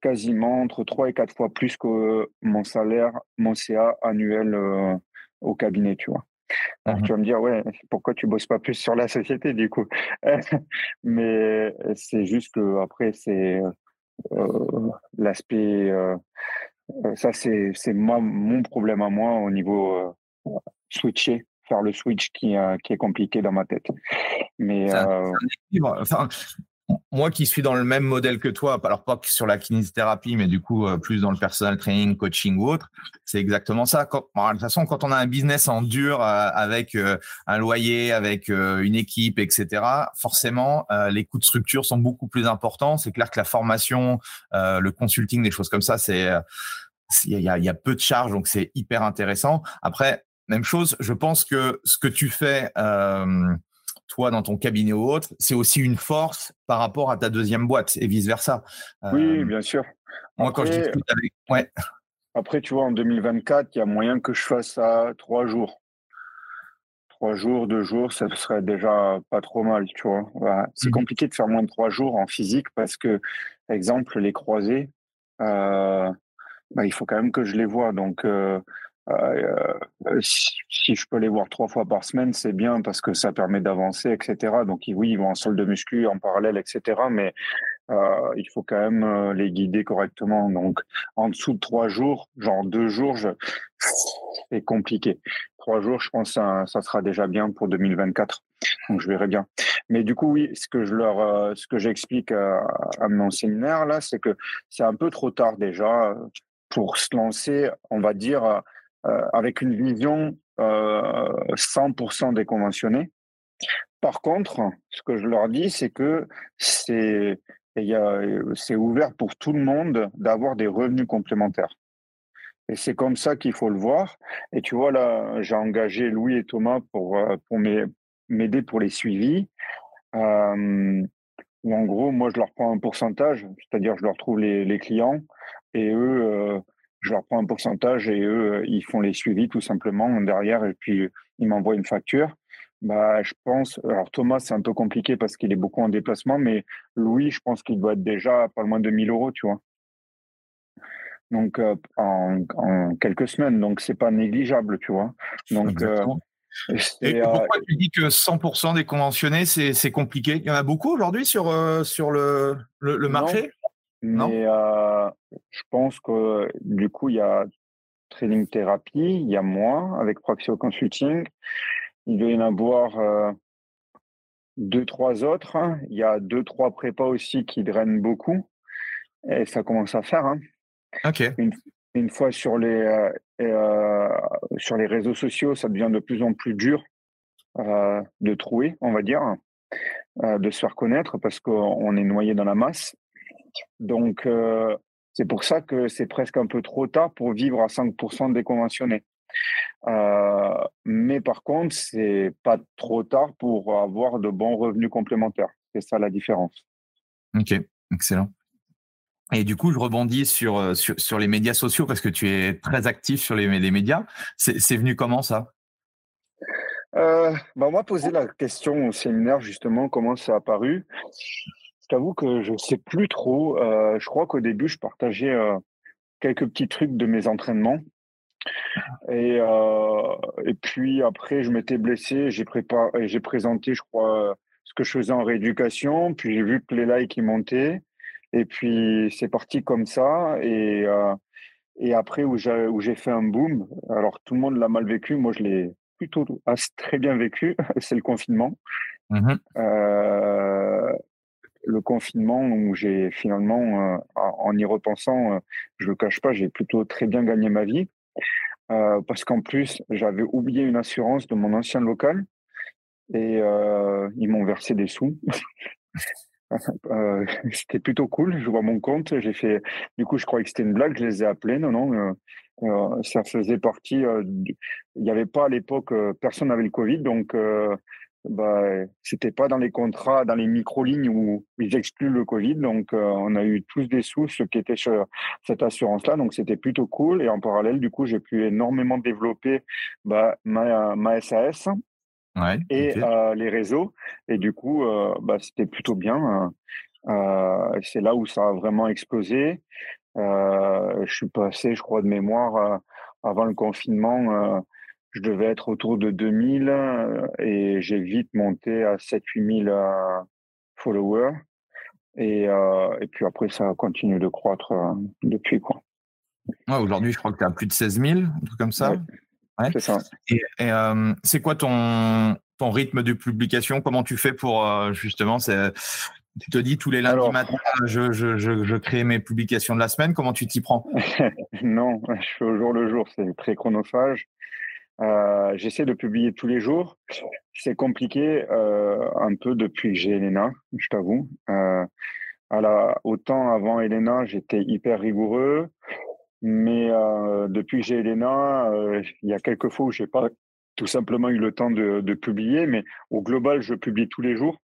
quasiment entre 3 et 4 fois plus que mon salaire, mon CA annuel euh, au cabinet, tu vois. Alors, mmh tu vas me dire, ouais, pourquoi tu bosses pas plus sur la société du coup? [LAUGHS] Mais c'est juste que après, c'est euh, l'aspect. Euh, ça, c'est mon problème à moi au niveau switcher, faire le switch qui, euh, qui est compliqué dans ma tête. Mais euh, enfin, moi qui suis dans le même modèle que toi, alors pas sur la kinésithérapie, mais du coup euh, plus dans le personal training, coaching ou autre, c'est exactement ça. Quand, de toute façon, quand on a un business en dur avec un loyer, avec une équipe, etc., forcément les coûts de structure sont beaucoup plus importants. C'est clair que la formation, le consulting, des choses comme ça, c'est il y a, y a, peu de charges, donc c'est hyper intéressant. Après, même chose. Je pense que ce que tu fais, toi, dans ton cabinet ou autre, c'est aussi une force par rapport à ta deuxième boîte et vice-versa. oui, bien sûr. Moi, quand je discute avec... Ouais. Après, tu vois, en 2024, il y a moyen que je fasse ça trois jours trois jours, deux jours, ça serait déjà pas trop mal, tu vois. C'est mmh compliqué de faire moins de trois jours en physique parce que, par exemple, les croisés, euh, bah, il faut quand même que je les vois. Donc, euh, euh, si, je peux les voir trois fois par semaine, c'est bien parce que ça permet d'avancer, etc. Donc, oui, ils vont en sol de muscu en parallèle, etc. Mais il faut quand même les guider correctement. Donc, en dessous de trois jours, genre deux jours, c'est compliqué trois jours, je pense que ça, sera déjà bien pour 2024. Donc, je verrai bien. Mais du coup, oui, ce que je leur, euh, ce que j'explique à, mon séminaire là, c'est que c'est un peu trop tard déjà pour se lancer, on va dire, euh, avec une vision 100% euh, déconventionnée. Par contre, ce que je leur dis, c'est que c'est ouvert pour tout le monde d'avoir des revenus complémentaires. Et c'est comme ça qu'il faut le voir. Et tu vois, là, j'ai engagé Louis et Thomas pour, euh, m'aider pour les suivis. Euh, en gros, moi, je leur prends un pourcentage, c'est-à-dire je leur trouve les, clients et eux, euh, je leur prends un pourcentage et eux, ils font les suivis tout simplement derrière et puis ils m'envoient une facture. Bah, je pense, alors Thomas, c'est un peu compliqué parce qu'il est beaucoup en déplacement, mais Louis, je pense qu'il doit être déjà pas loin de 1000 euros, tu vois donc euh, en, quelques semaines. Donc c'est pas négligeable, tu vois. Donc euh, et euh, pourquoi tu dis que 100% des conventionnés, c'est compliqué? Il y en a beaucoup aujourd'hui sur, sur le, le, marché non, Mais je pense que du coup, il y a Training Therapy, il y a moi avec Proxio Consulting. Il doit y en avoir deux, trois autres. Il y a deux, trois prépas aussi qui drainent beaucoup. Et ça commence à faire. Hein. Une, fois sur les, euh, euh, sur les réseaux sociaux, ça devient de plus en plus dur euh, de trouver, on va dire, de se faire connaître parce qu'on est noyé dans la masse. Donc, c'est pour ça que c'est presque un peu trop tard pour vivre à 5% déconventionné. mais par contre, c'est pas trop tard pour avoir de bons revenus complémentaires. C'est ça la différence. Ok, excellent. Et du coup, je rebondis sur, euh, sur, sur, les médias sociaux parce que tu es très actif sur les, les médias. C'est venu comment ça? Euh, bah Moi, poser la question au séminaire, justement, comment ça a apparu. T'avoue que je ne sais plus trop. Euh, je crois qu'au début, je partageais euh, quelques petits trucs de mes entraînements. Et, euh, et puis après, je m'étais blessé. J'ai présenté, je crois, ce que je faisais en rééducation. Puis j'ai vu que les likes montaient. Et puis c'est parti comme ça. Et, euh, et après où j'ai, où j'ai fait un boom, alors tout le monde l'a mal vécu, moi je l'ai plutôt très bien vécu, [LAUGHS] c'est le confinement. Mmh euh, le confinement où j'ai finalement, euh, en y repensant, euh, je le cache pas, j'ai plutôt très bien gagné ma vie. Euh, parce qu'en plus, j'avais oublié une assurance de mon ancien local et ils m'ont versé des sous. [LAUGHS] C'était plutôt cool. Je vois mon compte. J'ai fait. Du coup, je croyais que c'était une blague. Je les ai appelés. Non, non. Ça faisait partie. Il n'y avait pas à l'époque. personne n'avait le Covid, donc. Bah, c'était pas dans les contrats, dans les micro-lignes où ils excluent le Covid. Donc, on a eu tous des sous, ceux qui étaient sur cette assurance-là. Donc, c'était plutôt cool. Et en parallèle, du coup, j'ai pu énormément développer bah, ma, ma SAS et euh, les réseaux. Et du coup, euh, bah, c'était plutôt bien. Euh, c'est là où ça a vraiment explosé. je suis passé, je crois, de mémoire, avant le confinement, je devais être autour de 2000 et j'ai vite monté à 7-8 000 followers. Et, et, puis après, ça a continué de croître depuis. Quoi. Aujourd'hui, je crois que tu as plus de 16 000, un truc comme ça. C'est ça. Et, euh, c'est quoi ton, ton rythme de publication? Comment tu fais pour euh, justement tu te dis tous les lundis matin, je, je, je, crée mes publications de la semaine. Comment tu t'y prends? [LAUGHS] Non, je fais au jour le jour. C'est très chronophage. Euh, j'essaie de publier tous les jours. C'est compliqué un peu depuis que j'ai Elena, je t'avoue. autant avant Elena, j'étais hyper rigoureux. Mais depuis que j'ai Elena, il y a quelques fois où j'ai pas tout simplement eu le temps de, de, publier, mais au global, je publie tous les jours.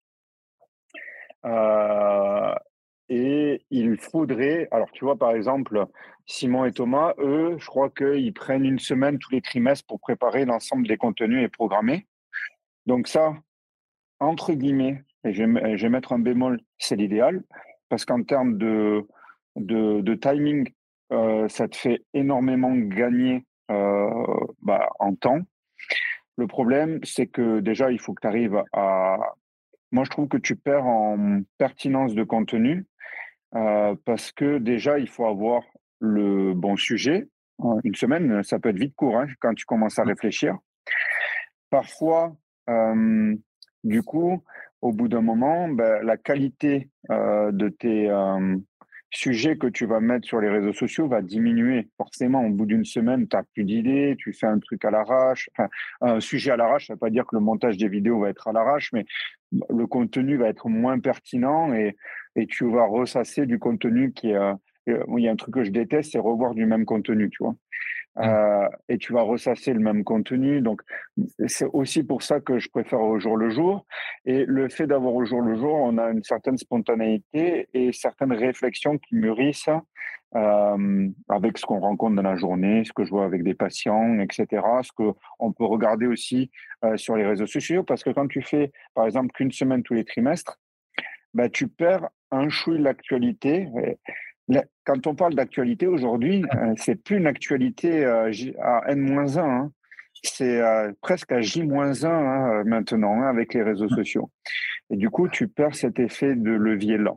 Et il faudrait, alors tu vois, par exemple, Simon et Thomas, eux, je crois qu'ils prennent une semaine tous les trimestres pour préparer l'ensemble des contenus et programmer. Donc ça, entre guillemets, et je vais, mettre un bémol, c'est l'idéal, parce qu'en termes de, de, timing, euh, ça te fait énormément gagner euh, bah, en temps. Le problème, c'est que déjà, il faut que tu arrives à... Moi, je trouve que tu perds en pertinence de contenu euh, parce que déjà, il faut avoir le bon sujet. Une semaine, ça peut être vite court hein, quand tu commences à mmh. réfléchir. Parfois, du coup, au bout d'un moment, ben, la qualité euh, de tes sujets que tu vas mettre sur les réseaux sociaux va diminuer. Forcément, au bout d'une semaine, tu n'as plus d'idées, tu fais un truc à l'arrache. Enfin, un sujet à l'arrache, ça ne veut pas dire que le montage des vidéos va être à l'arrache, mais le contenu va être moins pertinent et, et tu vas ressasser du contenu qui est... Euh, il y a un truc que je déteste, c'est revoir du même contenu, tu vois. Mmh. Euh, et tu vas ressasser le même contenu. Donc, c'est aussi pour ça que je préfère au jour le jour. Et le fait d'avoir au jour le jour, on a une certaine spontanéité et certaines réflexions qui mûrissent euh, avec ce qu'on rencontre dans la journée, ce que je vois avec des patients, etc. Ce qu'on peut regarder aussi euh, sur les réseaux sociaux. Parce que quand tu fais, par exemple, qu'une semaine tous les trimestres, bah, tu perds un chouille l'actualité quand on parle d'actualité aujourd'hui, euh, c'est plus une actualité euh, à N-1, hein. c'est presque à J-1 hein, maintenant hein, avec les réseaux sociaux. Et du coup, tu perds cet effet de levier-là.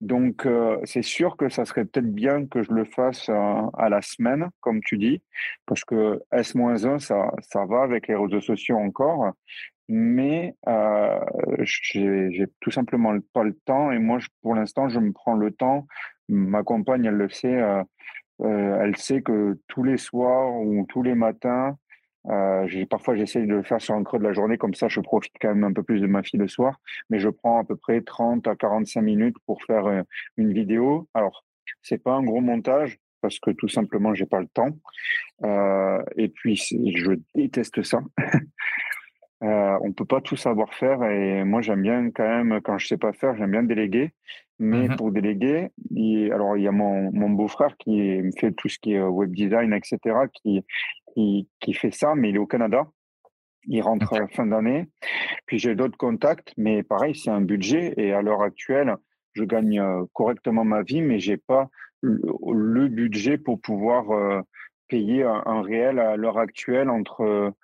Donc, c'est sûr que ça serait peut-être bien que je le fasse à la semaine, comme tu dis, parce que S-1, ça, ça va avec les réseaux sociaux encore, mais j'ai tout simplement pas le temps. Et moi, pour l'instant, je me prends le temps ma compagne, elle le sait, euh, euh, elle sait que tous les soirs ou tous les matins, euh, parfois j'essaye de le faire sur un creux de la journée, comme ça je profite quand même un peu plus de ma fille le soir, mais je prends à peu près 30 à 45 minutes pour faire une vidéo. Alors, c'est pas un gros montage parce que tout simplement j'ai pas le temps. et puis je déteste ça. [LAUGHS] Euh, on peut pas tout savoir faire et moi j'aime bien quand même quand je sais pas faire j'aime bien déléguer mais mmh pour déléguer alors il y a mon, mon beau-frère qui me fait tout ce qui est web design etc qui, qui, fait ça mais il est au Canada. Il rentre à la fin d'année. Puis j'ai d'autres contacts mais pareil c'est un budget et à l'heure actuelle je gagne euh, correctement ma vie mais j'ai pas le, budget pour pouvoir euh, payer un, un, réel à l'heure actuelle entre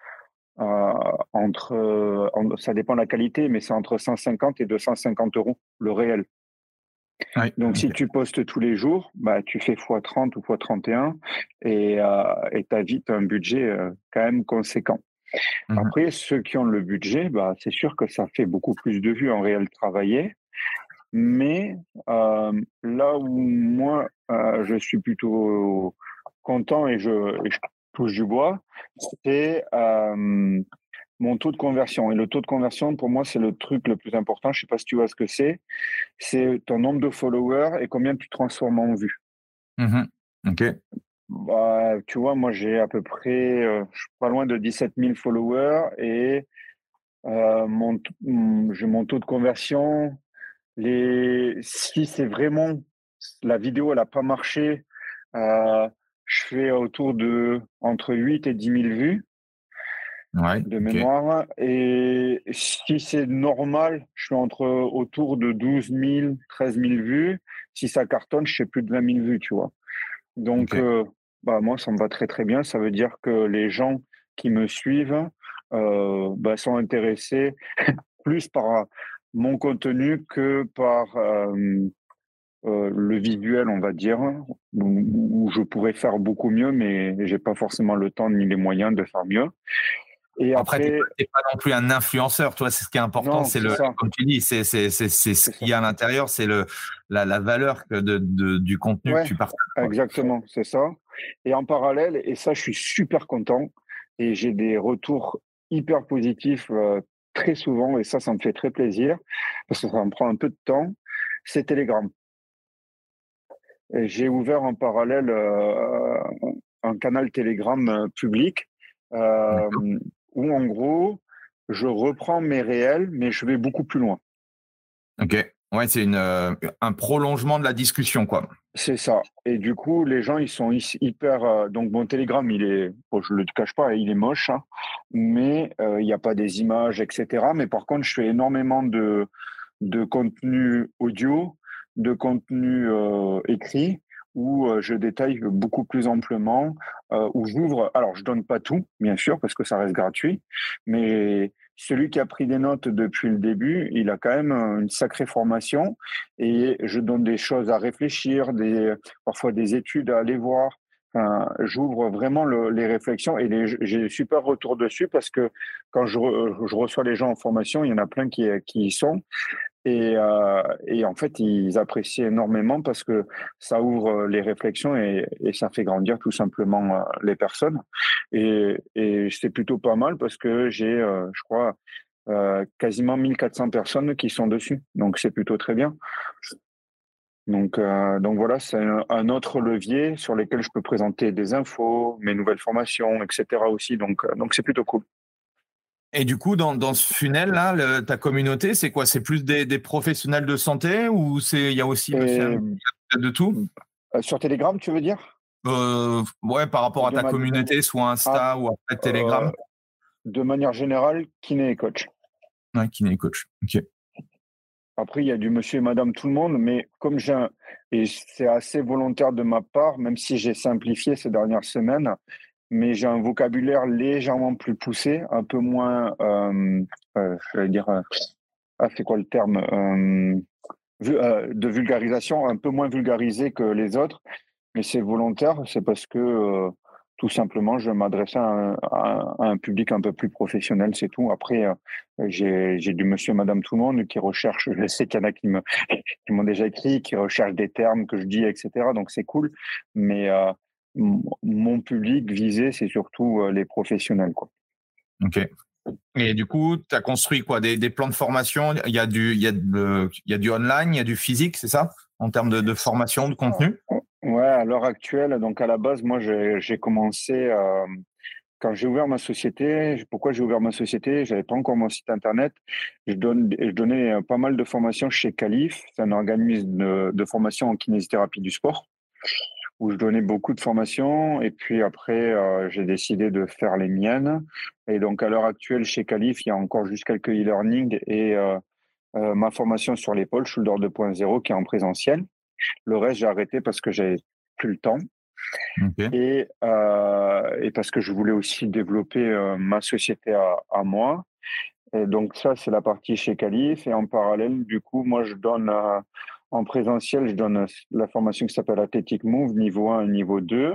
euh, entre, euh, ça dépend de la qualité, mais c'est entre 150 et 250 euros le réel. Donc, si tu postes tous les jours, bah, tu fais x30 ou x31 et euh, tu as vite un budget euh, quand même conséquent. Mmh Après, ceux qui ont le budget, bah, c'est sûr que ça fait beaucoup plus de vues en réel travaillé. Mais là où moi, je suis plutôt content et je, et je touche du bois, c'est euh, mon taux de conversion. Et le taux de conversion, pour moi, c'est le truc le plus important. Je ne sais pas si tu vois ce que c'est. C'est ton nombre de followers et combien tu transformes en vues. Mmh ok. Bah, tu vois, moi, j'ai à peu près, euh, je suis pas loin de 17 000 followers et euh, mon, j'ai mon taux de conversion. Les, si c'est vraiment la vidéo, elle n'a pas marché, je fais autour de entre 8 et 10 000 vues de mémoire. Et si c'est normal, je suis entre autour de 12 000, 13 000 vues. Si ça cartonne, je fais plus de 20 000 vues, tu vois. Donc, euh, bah, moi, ça me va très, très bien. Ça veut dire que les gens qui me suivent euh, bah, sont intéressés [LAUGHS] plus par mon contenu que par euh, euh, le visuel, on va dire, où, je pourrais faire beaucoup mieux, mais j'ai pas forcément le temps ni les moyens de faire mieux. Et après, tu n'es pas non plus un influenceur, toi. C'est ce qui est important, c'est le, comme tu dis, c'est ce qu'il y a à l'intérieur, c'est le la, la, valeur de, de, du contenu que tu partages. Exactement, c'est ça. Et en parallèle, et ça, je suis super content, et j'ai des retours hyper positifs euh, très souvent, et ça, ça me fait très plaisir parce que ça me prend un peu de temps. C'est Telegram. j'ai ouvert en parallèle un canal Telegram public où en gros, je reprends mes réels, mais je vais beaucoup plus loin. Ok. Ouais, c'est euh, un prolongement de la discussion, quoi. C'est ça. Et du coup, les gens, ils sont hyper. Euh, donc, mon Telegram, il est, je ne le cache pas, il est moche, hein, mais euh, il n'y a pas des images, etc. Mais par contre, je fais énormément de, de contenu audio, de contenu écrit, où je détaille beaucoup plus amplement, où j'ouvre. Alors, je donne pas tout, bien sûr, parce que ça reste gratuit, mais celui qui a pris des notes depuis le début, il a quand même une sacrée formation et je donne des choses à réfléchir, des, parfois des études à aller voir. J'ouvre vraiment les réflexions et j'ai des super retours dessus parce que quand je, reçois les gens en formation, il y en a plein qui, y sont euh, et, en fait, ils apprécient énormément parce que ça ouvre les réflexions et, ça fait grandir tout simplement euh, les personnes. Et, c'est plutôt pas mal parce que j'ai, euh, je crois, quasiment 1400 personnes qui sont dessus. Donc c'est plutôt très bien. Donc, donc voilà, c'est un, autre levier sur lequel je peux présenter des infos, mes nouvelles formations, etc. aussi. Donc, donc c'est plutôt cool. Et du coup, dans, dans ce funnel-là, ta communauté, c'est quoi? C'est plus des, des, professionnels de santé ou il y a aussi de tout? euh, Sur Telegram, tu veux dire? Euh, Ouais, par rapport à ta communauté, soit Insta ah, ou après Telegram. Euh, de manière générale, kiné et coach. Ouais, kiné et coach. Ok. Après, il y a du monsieur et madame tout le monde, mais comme j'ai et c'est assez volontaire de ma part, même si j'ai simplifié ces dernières semaines, mais j'ai un vocabulaire légèrement plus poussé, un peu moins, euh, euh, je vais dire, euh, ah, c'est quoi le terme de vulgarisation, un peu moins vulgarisé que les autres, mais c'est volontaire, c'est parce que tout simplement, je m'adresse à, un public un peu plus professionnel, c'est tout. Après, j'ai du monsieur, madame, tout le monde qui recherche, je sais qu'il y en a qui m'ont déjà écrit, qui recherchent des termes que je dis, etc. Donc c'est cool, mais mon public visé, c'est surtout euh, les professionnels. Quoi. Ok. Et du coup, tu as construit quoi? Des, plans de formation? Il y, a du, il, y a il y a du online, il y a du physique, c'est ça? En termes de, formation, de contenu? Ouais, à l'heure actuelle, donc à la base, moi, j'ai commencé. Euh, quand j'ai ouvert ma société, pourquoi j'ai ouvert ma société? J'avais pas encore mon site internet. Je, donne, je donnais euh, pas mal de formations chez Calif, c'est un organisme de, formation en kinésithérapie du sport où je donnais beaucoup de formations. Et puis après, euh, j'ai décidé de faire les miennes. Et donc, à l'heure actuelle, chez Calif, il y a encore juste quelques e-learning et euh, ma formation sur l'épaule, Shoulder 2.0, qui est en présentiel. Le reste, j'ai arrêté parce que j'avais plus le temps. Et, et parce que je voulais aussi développer ma société à, à moi. Et donc ça, c'est la partie chez Calif. Et en parallèle, du coup, moi, je donne en présentiel, je donne la formation qui s'appelle Athletic Move, niveau 1 et niveau 2.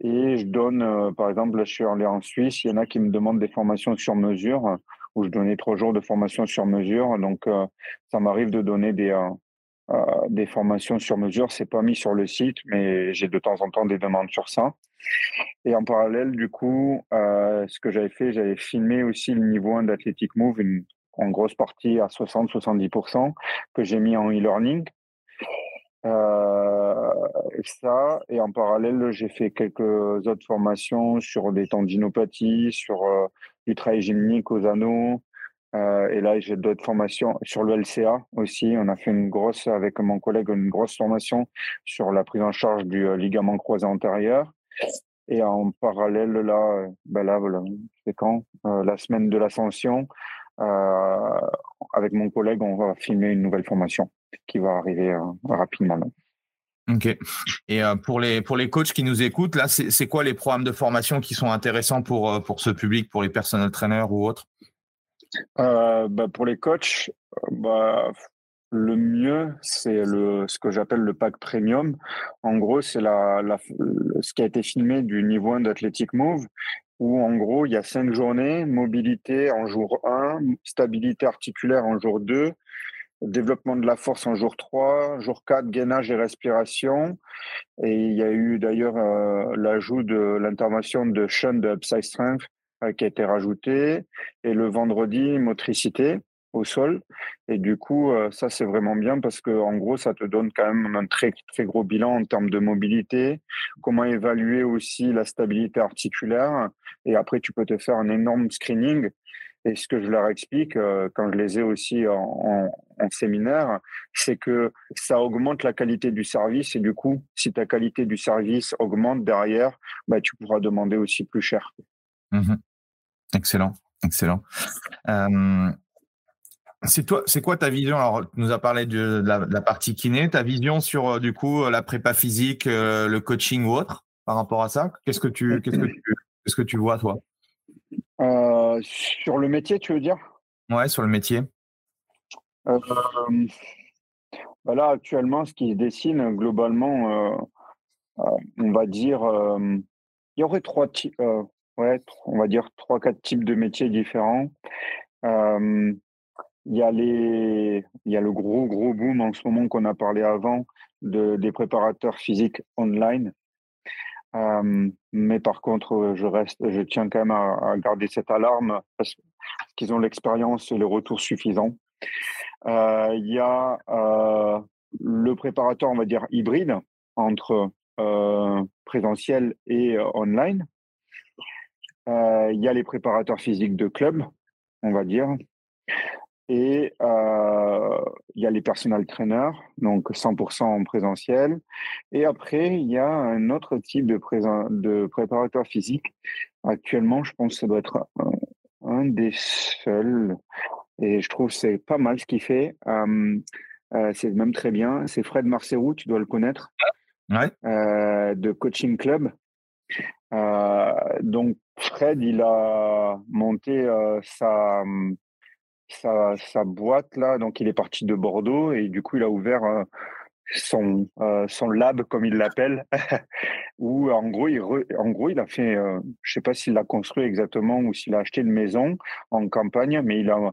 Et je donne, euh, par exemple, là, je suis allé en Suisse, il y en a qui me demandent des formations sur mesure, où je donnais trois jours de formation sur mesure. Donc, euh, ça m'arrive de donner des, euh, des formations sur mesure. C'est pas mis sur le site, mais j'ai de temps en temps des demandes sur ça. Et en parallèle, du coup, ce que j'avais fait, j'avais filmé aussi le niveau 1 d'Athletic Move, en grosse partie à 60-70%, que j'ai mis en e-learning. Euh, ça, et en parallèle, j'ai fait quelques autres formations sur des tendinopathies, sur euh, du travail gymnique aux anneaux. Euh, et là, j'ai d'autres formations sur le LCA aussi. On a fait une grosse, avec mon collègue, une grosse formation sur la prise en charge du euh, ligament croisé antérieur. Et en parallèle, là, ben là, voilà, c'est quand euh, La semaine de l'ascension, euh, avec mon collègue, on va filmer une nouvelle formation qui va arriver euh, rapidement. Ok. Et euh, pour les pour les coachs qui nous écoutent, là, c'est quoi les programmes de formation qui sont intéressants pour pour ce public, pour les personnels traîneurs ou autres? Bah, Pour les coachs, bah, le mieux, c'est le ce que j'appelle le pack premium. En gros, c'est la, la, ce qui a été filmé du niveau 1 d'Athletic Move où en gros, il y a cinq journées, mobilité en jour 1, stabilité articulaire en jour 2, développement de la force en jour 3, jour 4, gainage et respiration. Et il y a eu d'ailleurs euh, l'ajout de l'intervention de Sean de Upside Strength euh, qui a été rajouté. Et le vendredi, motricité. Au sol. Et du coup, euh, ça, c'est vraiment bien parce que, en gros, ça te donne quand même un très, très gros bilan en termes de mobilité, comment évaluer aussi la stabilité articulaire. Et après, tu peux te faire un énorme screening. Et ce que je leur explique euh, quand je les ai aussi en, séminaire, c'est que ça augmente la qualité du service. Et du coup, si ta qualité du service augmente derrière, bah, tu pourras demander aussi plus cher. Mmh excellent, excellent. C'est toi, c'est quoi ta vision? Alors, tu nous as parlé de la, partie kiné, ta vision sur euh, du coup la prépa physique, euh, le coaching ou autre par rapport à ça? Qu'est-ce que tu, qu'est-ce que tu, qu'est-ce que tu vois toi? Euh, Sur le métier, tu veux dire? Ouais, sur le métier. Bah là, actuellement, ce qui se dessine globalement, on va dire, il y aurait trois types, ouais, on va dire trois, quatre types de métiers différents. Il y a les, il y a le gros gros boom en ce moment qu'on a parlé avant de des préparateurs physiques online. Euh, mais par contre, je reste, je tiens quand même à, garder cette alarme parce qu'ils ont l'expérience et le retour suffisant. Euh, il y a euh, le préparateur, on va dire hybride entre présentiel et online. Il y a les préparateurs physiques de club, on va dire. Et euh, il y a les personal trainers, donc 100% en présentiel. Et après, il y a un autre type de, de préparateur physique. Actuellement, je pense que ça doit être un, des seuls. Et je trouve que c'est pas mal ce qu'il fait. Euh, euh, c'est même très bien. C'est Fred Marcerou, tu dois le connaître, ouais. de Coaching Club. donc, Fred, il a monté sa sa, boîte là. Donc, il est parti de Bordeaux et du coup, il a ouvert euh, son, euh, son lab, comme il l'appelle, [LAUGHS] où en gros, il en gros, il a fait, euh, je sais pas s'il l'a construit exactement ou s'il a acheté une maison en campagne, mais il a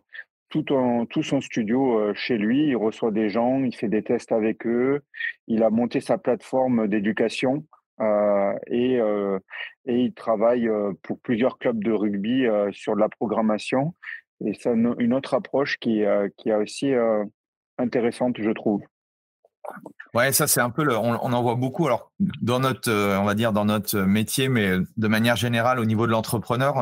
tout, en, tout son studio chez lui. Il reçoit des gens, il fait des tests avec eux. Il a monté sa plateforme d'éducation. et, et il travaille pour plusieurs clubs de rugby sur de la programmation. Et c'est une autre approche qui, euh, qui est aussi euh, intéressante, je trouve. Ouais, ça c'est un peu le, on, en voit beaucoup. Alors dans notre, euh, on va dire dans notre métier, mais de manière générale au niveau de l'entrepreneur,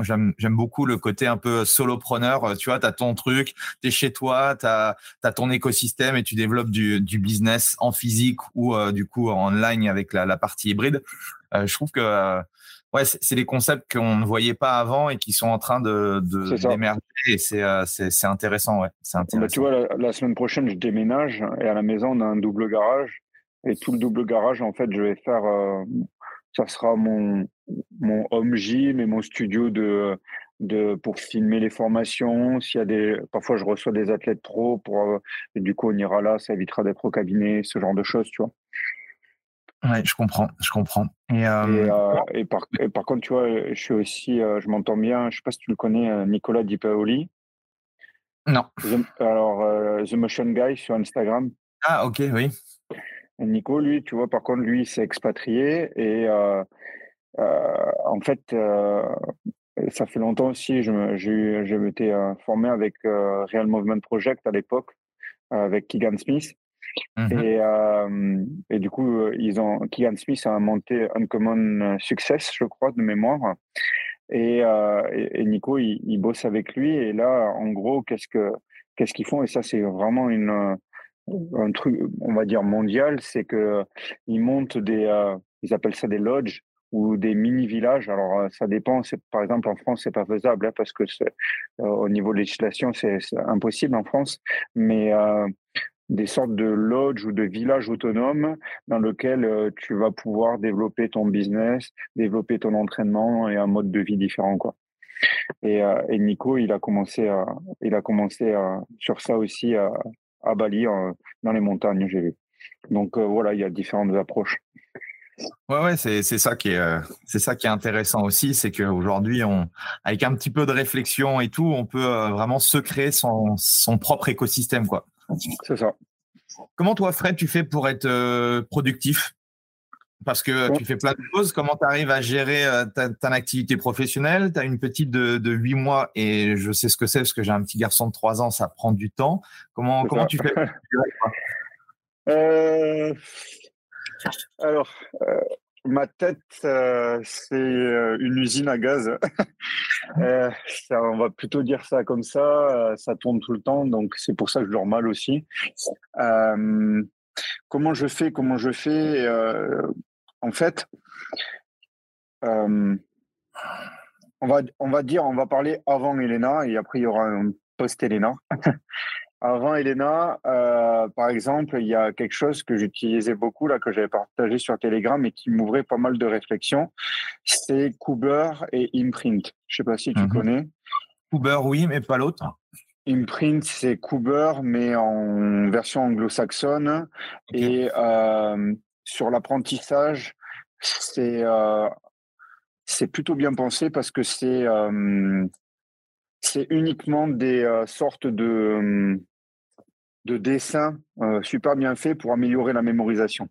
j'aime beaucoup le côté un peu solopreneur. Tu vois, tu as ton truc, tu es chez toi, tu as, ton écosystème et tu développes du, du business en physique ou du coup en ligne avec la, la partie hybride. je trouve que ouais, c'est des concepts qu'on ne voyait pas avant et qui sont en train de d'émerger et euh, c'est intéressant ouais c'est bah, tu vois la, semaine prochaine je déménage et à la maison on a un double garage et tout le double garage en fait je vais faire euh, ça sera mon mon home gym et mon studio de de pour filmer les formations. S'il y a des parfois je reçois des athlètes pro pour euh, et du coup on ira là ça évitera d'être au cabinet ce genre de choses tu vois Ouais, je comprends, je comprends. Et, euh, et, par, par, contre, tu vois, je suis aussi, euh, je m'entends bien. Je sais pas si tu le connais, euh, Nicolas Di Paoli. Non. alors, The Motion Guy sur Instagram. Ah, ok, oui. Nico, lui, tu vois, par contre, lui, s'est expatrié et en fait, ça fait longtemps aussi. Je m'étais formé avec Real Movement Project à l'époque, avec Keegan Smith. Et, euh, et, du coup, euh, ils ont, Smith a monté Uncommon Success, je crois, de mémoire. Et, euh, Nico, il, bosse avec lui. Et là, en gros, qu'est-ce que qu'est-ce qu'ils font? Et ça, c'est vraiment une un truc, on va dire mondial, c'est que ils montent des, ils appellent ça des lodges ou des mini villages. Alors ça dépend. Par exemple, en France, c'est pas faisable hein, parce que au niveau de législation, c'est impossible en France. Mais des sortes de lodges ou de villages autonomes dans lesquels euh, tu vas pouvoir développer ton business, développer ton entraînement et un mode de vie différent quoi. Et, euh, et Nico, il a commencé à, il a commencé à, sur ça aussi à, à Bali, dans les montagnes, j'ai vu. Donc euh, voilà, il y a différentes approches. Ouais, ouais, c'est ça qui est c'est ça qui est intéressant aussi, c'est qu'aujourd'hui, on avec un petit peu de réflexion et tout, on peut vraiment se créer son, son propre écosystème, quoi. C'est ça. Comment toi, Fred, tu fais pour être euh, productif? Parce que tu fais plein de choses. Comment tu arrives à gérer euh, ta, activité professionnelle? Tu as une petite de, de 8 mois et je sais ce que c'est parce que j'ai un petit garçon de 3 ans, ça prend du temps. Comment, comment tu fais [LAUGHS] euh, Alors, ma tête, c'est une usine à gaz. [LAUGHS] on va plutôt dire ça comme ça. ça tourne tout le temps, donc c'est pour ça que je dors mal aussi. comment je fais Comment je fais en fait, euh, on, va, dire, on va parler avant Elena et après il y aura un post-Elena. [LAUGHS] avant Elena, euh, par exemple, il y a quelque chose que j'utilisais beaucoup, là, que j'avais partagé sur Telegram et qui m'ouvrait pas mal de réflexions. C'est Cooper et Imprint. Je sais pas si tu mhm. connais. Cooper, oui, mais pas l'autre. Imprint, c'est Cooper, mais en version anglo-saxonne. Et euh, sur l'apprentissage, c'est euh, c'est plutôt bien pensé parce que c'est c'est uniquement des euh, sortes de de dessins super bien faits pour améliorer la mémorisation.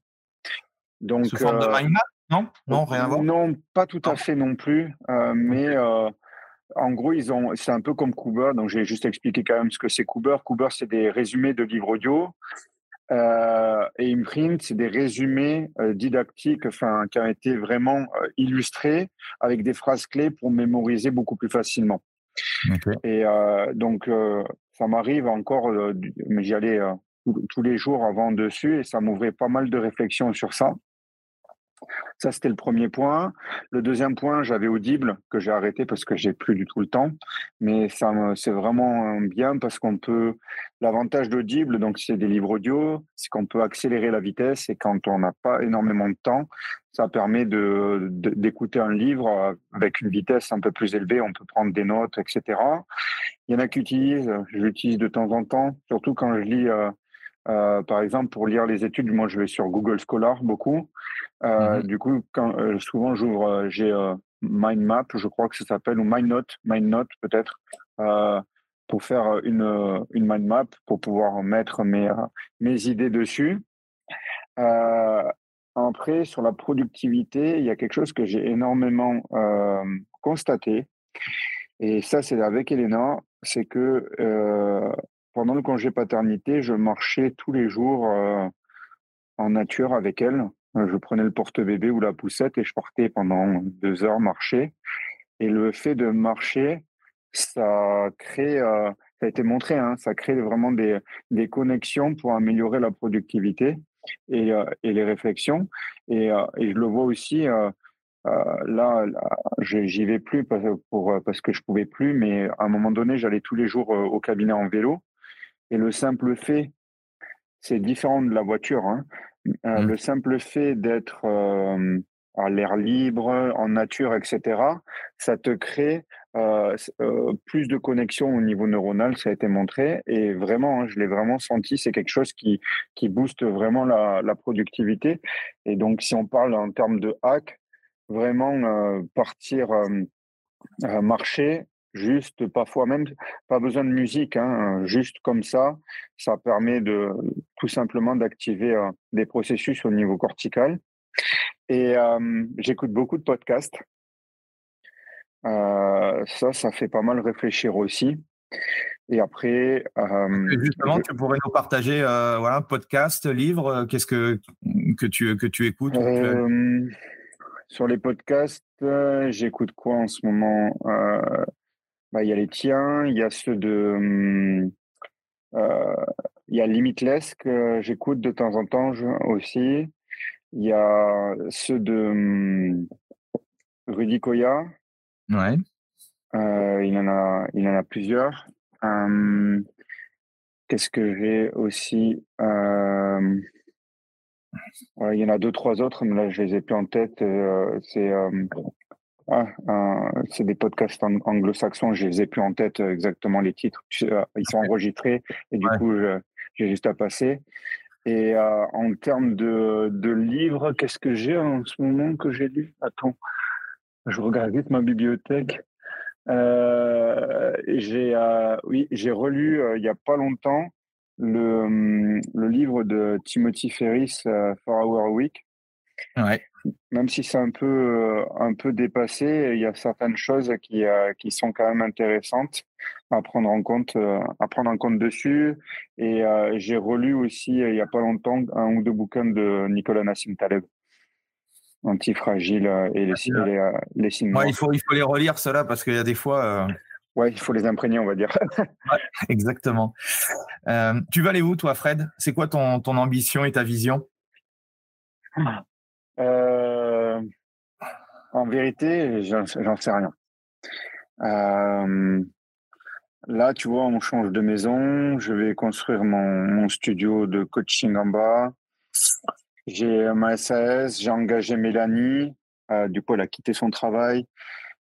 Donc sous forme de mind map, non? Non, rien à voir. Non, pas tout à fait non plus, mais en gros, ils ont, c'est un peu comme Cooper. Donc, j'ai juste expliqué quand même ce que c'est Cooper. Cooper, c'est des résumés de livres audio. Euh, et Imprint, c'est des résumés euh, didactiques enfin, qui ont été vraiment euh, illustrés avec des phrases clés pour mémoriser beaucoup plus facilement. Et donc, ça m'arrive encore, mais j'y allais tous les jours avant dessus et ça m'ouvrait pas mal de réflexions sur ça. Ça, c'était le premier point. Le deuxième point, j'avais Audible que j'ai arrêté parce que j'ai plus du tout le temps. Mais ça, c'est vraiment bien parce qu'on peut. L'avantage d'Audible, donc c'est des livres audio, c'est qu'on peut accélérer la vitesse et quand on n'a pas énormément de temps, ça permet de, d'écouter un livre avec une vitesse un peu plus élevée. On peut prendre des notes, etc. Il y en a qui utilisent, je l'utilise de temps en temps, surtout quand je lis. Euh, euh, par exemple, pour lire les études, moi, je vais sur Google Scholar beaucoup. Euh, mmh du coup, quand, euh, souvent, j'ouvre, j'ai MindMap, je crois que ça s'appelle, ou MindNote, MindNote peut-être, pour faire une, une mind map, pour pouvoir mettre mes, mes idées dessus. après, sur la productivité, il y a quelque chose que j'ai énormément constaté. Et ça, c'est avec Elena, c'est que pendant le congé paternité, je marchais tous les jours euh, en nature avec elle. Euh, je prenais le porte-bébé ou la poussette et je partais pendant deux heures marcher. Et le fait de marcher, ça euh, a été montré, hein, ça crée vraiment des, connexions pour améliorer la productivité et, les réflexions. Et, et, je le vois aussi. là, là j'y vais plus parce, pour, parce que je pouvais plus, mais à un moment donné, j'allais tous les jours au cabinet en vélo et le simple fait, c'est différent de la voiture, hein. euh, mmh. le simple fait d'être euh, à l'air libre, en nature, etc., ça te crée euh, plus de connexions au niveau neuronal, ça a été montré. Et vraiment, hein, je l'ai vraiment senti, c'est quelque chose qui, qui booste vraiment la, la, productivité. Et donc, si on parle en termes de hack, vraiment partir marcher, juste parfois même pas besoin de musique, hein, juste comme ça, ça permet de tout simplement d'activer euh, des processus au niveau cortical. Et j'écoute beaucoup de podcasts. Euh, ça, ça fait pas mal réfléchir aussi. Et après, justement, tu pourrais nous partager, euh, voilà, podcast, livre. Qu'est-ce que que tu que tu écoutes Sur les podcasts, j'écoute quoi en ce moment? Bah, il y a les tiens, il y a ceux de. Hum, euh, il y a Limitless que j'écoute de temps en temps aussi. Il y a ceux de hum, Rudy Koya. Ouais. Euh, il, en a, il en a plusieurs. Qu'est-ce que j'ai aussi Il y en a deux, trois autres, mais là, je les ai plus en tête. Euh, c'est ah, c'est des podcasts anglo-saxons, je les ai plus en tête euh, exactement les titres. Euh, ils sont enregistrés et du coup, j'ai juste à passer. Et euh, en termes de, de livres, qu'est-ce que j'ai en ce moment que j'ai lu? Attends, je regarde vite ma bibliothèque. j'ai oui, j'ai relu il y a pas longtemps le, le livre de Timothy Ferris, For Our Week. Même si c'est un peu, un peu dépassé, il y a certaines choses qui, qui sont quand même intéressantes à prendre en compte, à prendre en compte dessus. Et j'ai relu aussi il n'y a pas longtemps un ou deux bouquins de Nicolas Nassim Taleb antifragile et les, les, les signes. il, faut, il faut les relire, cela, parce qu'il y a des fois. Ouais, il faut les imprégner, on va dire. [LAUGHS] exactement. Euh, tu vas aller où, toi, Fred? C'est quoi ton, ton ambition et ta vision? Euh, En vérité, j'en sais rien. Euh, là, tu vois, on change de maison. Je vais construire mon, studio de coaching en bas. J'ai ma SAS, j'ai engagé Mélanie. du coup, elle a quitté son travail.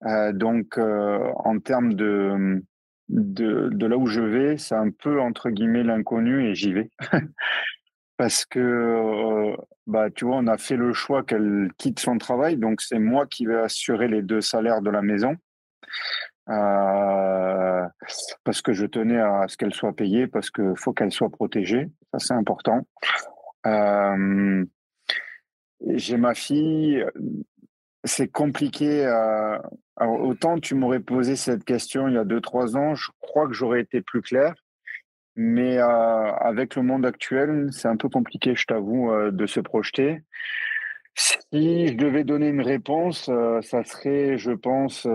Euh, donc, euh, en termes de, de, là où je vais, c'est un peu entre guillemets l'inconnu et j'y vais. [LAUGHS] Parce que, euh, bah, tu vois, on a fait le choix qu'elle quitte son travail, donc c'est moi qui vais assurer les deux salaires de la maison. Euh, parce que je tenais à ce qu'elle soit payée, parce qu'il faut qu'elle soit protégée, ça c'est important. Euh, j'ai ma fille, c'est compliqué. Autant tu m'aurais posé cette question il y a deux, trois ans, je crois que j'aurais été plus clair. Mais euh, avec le monde actuel, c'est un peu compliqué, je t'avoue, euh, de se projeter. Si je devais donner une réponse, ça serait, je pense,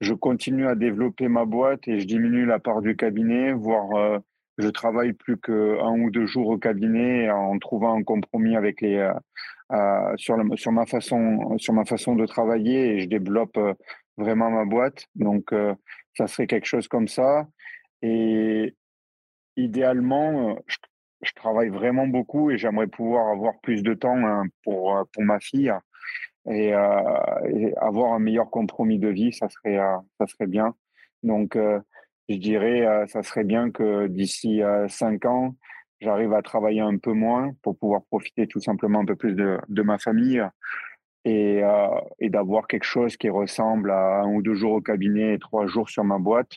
je continue à développer ma boîte et je diminue la part du cabinet, voire je travaille plus qu'un ou deux jours au cabinet en trouvant un compromis avec les euh, sur, sur, ma façon, sur ma façon de travailler et je développe euh, vraiment ma boîte. Donc, euh, ça serait quelque chose comme ça. Et idéalement, je, je travaille vraiment beaucoup et j'aimerais pouvoir avoir plus de temps hein, pour, pour ma fille et, et, avoir un meilleur compromis de vie, ça serait, ça serait bien. Donc, je dirais, ça serait bien que d'ici cinq ans, j'arrive à travailler un peu moins pour pouvoir profiter tout simplement un peu plus de, de ma famille et, euh, et d'avoir quelque chose qui ressemble à un ou deux jours au cabinet et trois jours sur ma boîte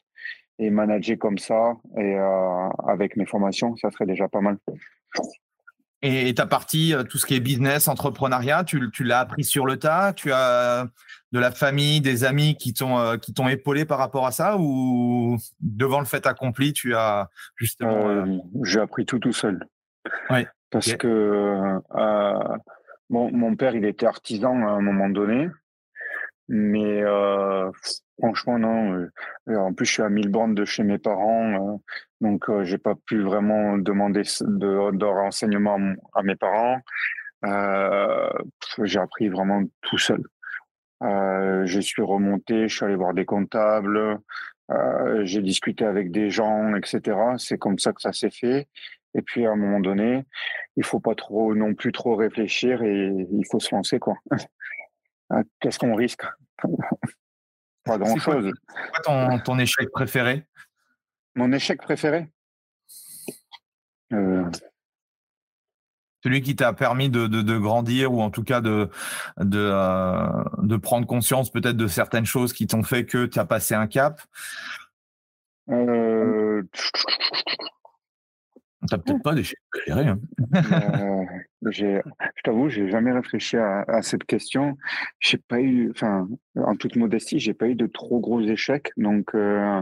et manager comme ça et euh, avec mes formations, ça serait déjà pas mal. Et ta partie, euh, tout ce qui est business, entrepreneuriat, tu, tu l'as appris sur le tas? Tu as de la famille, des amis qui t'ont euh, qui t'ont épaulé par rapport à ça? Ou devant le fait accompli, tu as justement euh, J'ai appris tout tout seul. Oui. Parce que bon, mon père, il était artisan à un moment donné, mais franchement non. en plus, je suis à 1000 bornes de chez mes parents. Donc, euh, j'ai pas pu vraiment demander de, renseignements à mes parents. Euh, j'ai appris vraiment tout seul. Euh, je suis remonté, je suis allé voir des comptables, euh, j'ai discuté avec des gens, etc. C'est comme ça que ça s'est fait. Et puis à un moment donné, il faut pas trop non plus trop réfléchir et il faut se lancer quoi. [LAUGHS] Euh, qu'est-ce qu'on risque? [LAUGHS] Pas grand chose. C'est quoi ton, ton échec préféré? Mon échec préféré? Euh. Celui qui t'a permis de, de, grandir ou en tout cas de, de, euh, de prendre conscience peut-être de certaines choses qui t'ont fait que tu as passé un cap? Euh... T'as peut-être pas d'échec préféré. Hein. euh, je t'avoue, j'ai jamais réfléchi à, à cette question. J'ai pas eu, enfin, en toute modestie, j'ai pas eu de trop gros échecs, donc euh,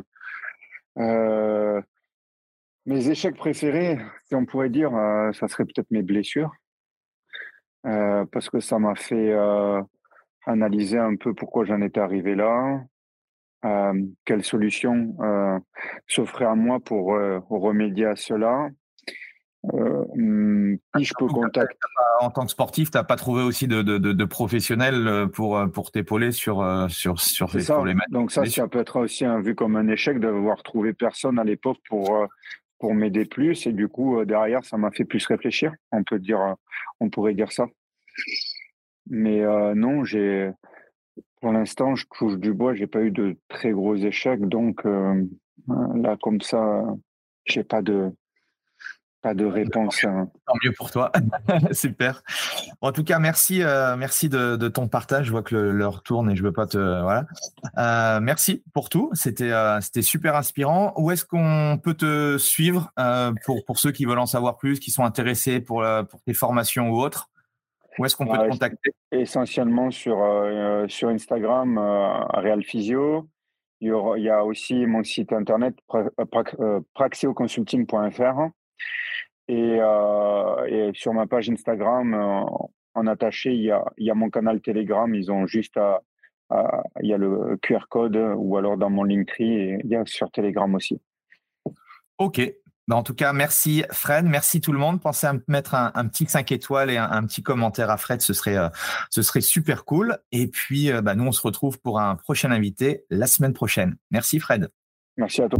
euh, mes échecs préférés, si on pourrait dire, euh, ça serait peut-être mes blessures. Euh, parce que ça m'a fait analyser un peu pourquoi j'en étais arrivé là, quelle solution s'offrait à moi pour remédier à cela, euh, hmm, qui je peux contacter En tant que sportif, tu n'as pas trouvé aussi de, de, de, professionnels euh, pour, euh, pour t'épauler sur, sur, sur ces problématiques Donc ça, ça peut être aussi un, vu comme un échec d'avoir trouvé personne à l'époque pour, pour m'aider plus. Et du coup, derrière, ça m'a fait plus réfléchir. On peut dire, on pourrait dire ça. Mais non, j'ai, pour l'instant, je touche du bois. J'ai pas eu de très gros échecs. Donc là, comme ça, j'ai pas de, pas de réponse. Hein. Tant mieux pour toi. [LAUGHS] Super. En tout cas, merci, euh, merci de, ton partage. Je vois que l'heure tourne et je veux pas te voilà. Euh, merci pour tout. C'était euh, c'était super inspirant. Où est-ce qu'on peut te suivre pour pour ceux qui veulent en savoir plus, qui sont intéressés pour pour tes formations ou autres? Où est-ce qu'on peut te contacter? Essentiellement sur, sur Instagram, Real Physio. Il y, a aussi mon site internet praxeoconsulting.fr et, et, sur ma page Instagram, en attaché, il y, a, il y a mon canal Telegram. Ils ont juste à, il y a le QR code ou alors dans mon Linktree et il y a sur Telegram aussi. Ok. Bah, en tout cas, merci Fred, merci tout le monde. Pensez à mettre un, petit 5 étoiles et un, petit commentaire à Fred, ce serait, euh, ce serait super cool. Et puis, euh, bah, nous, on se retrouve pour un prochain invité la semaine prochaine. Merci Fred. Merci à toi.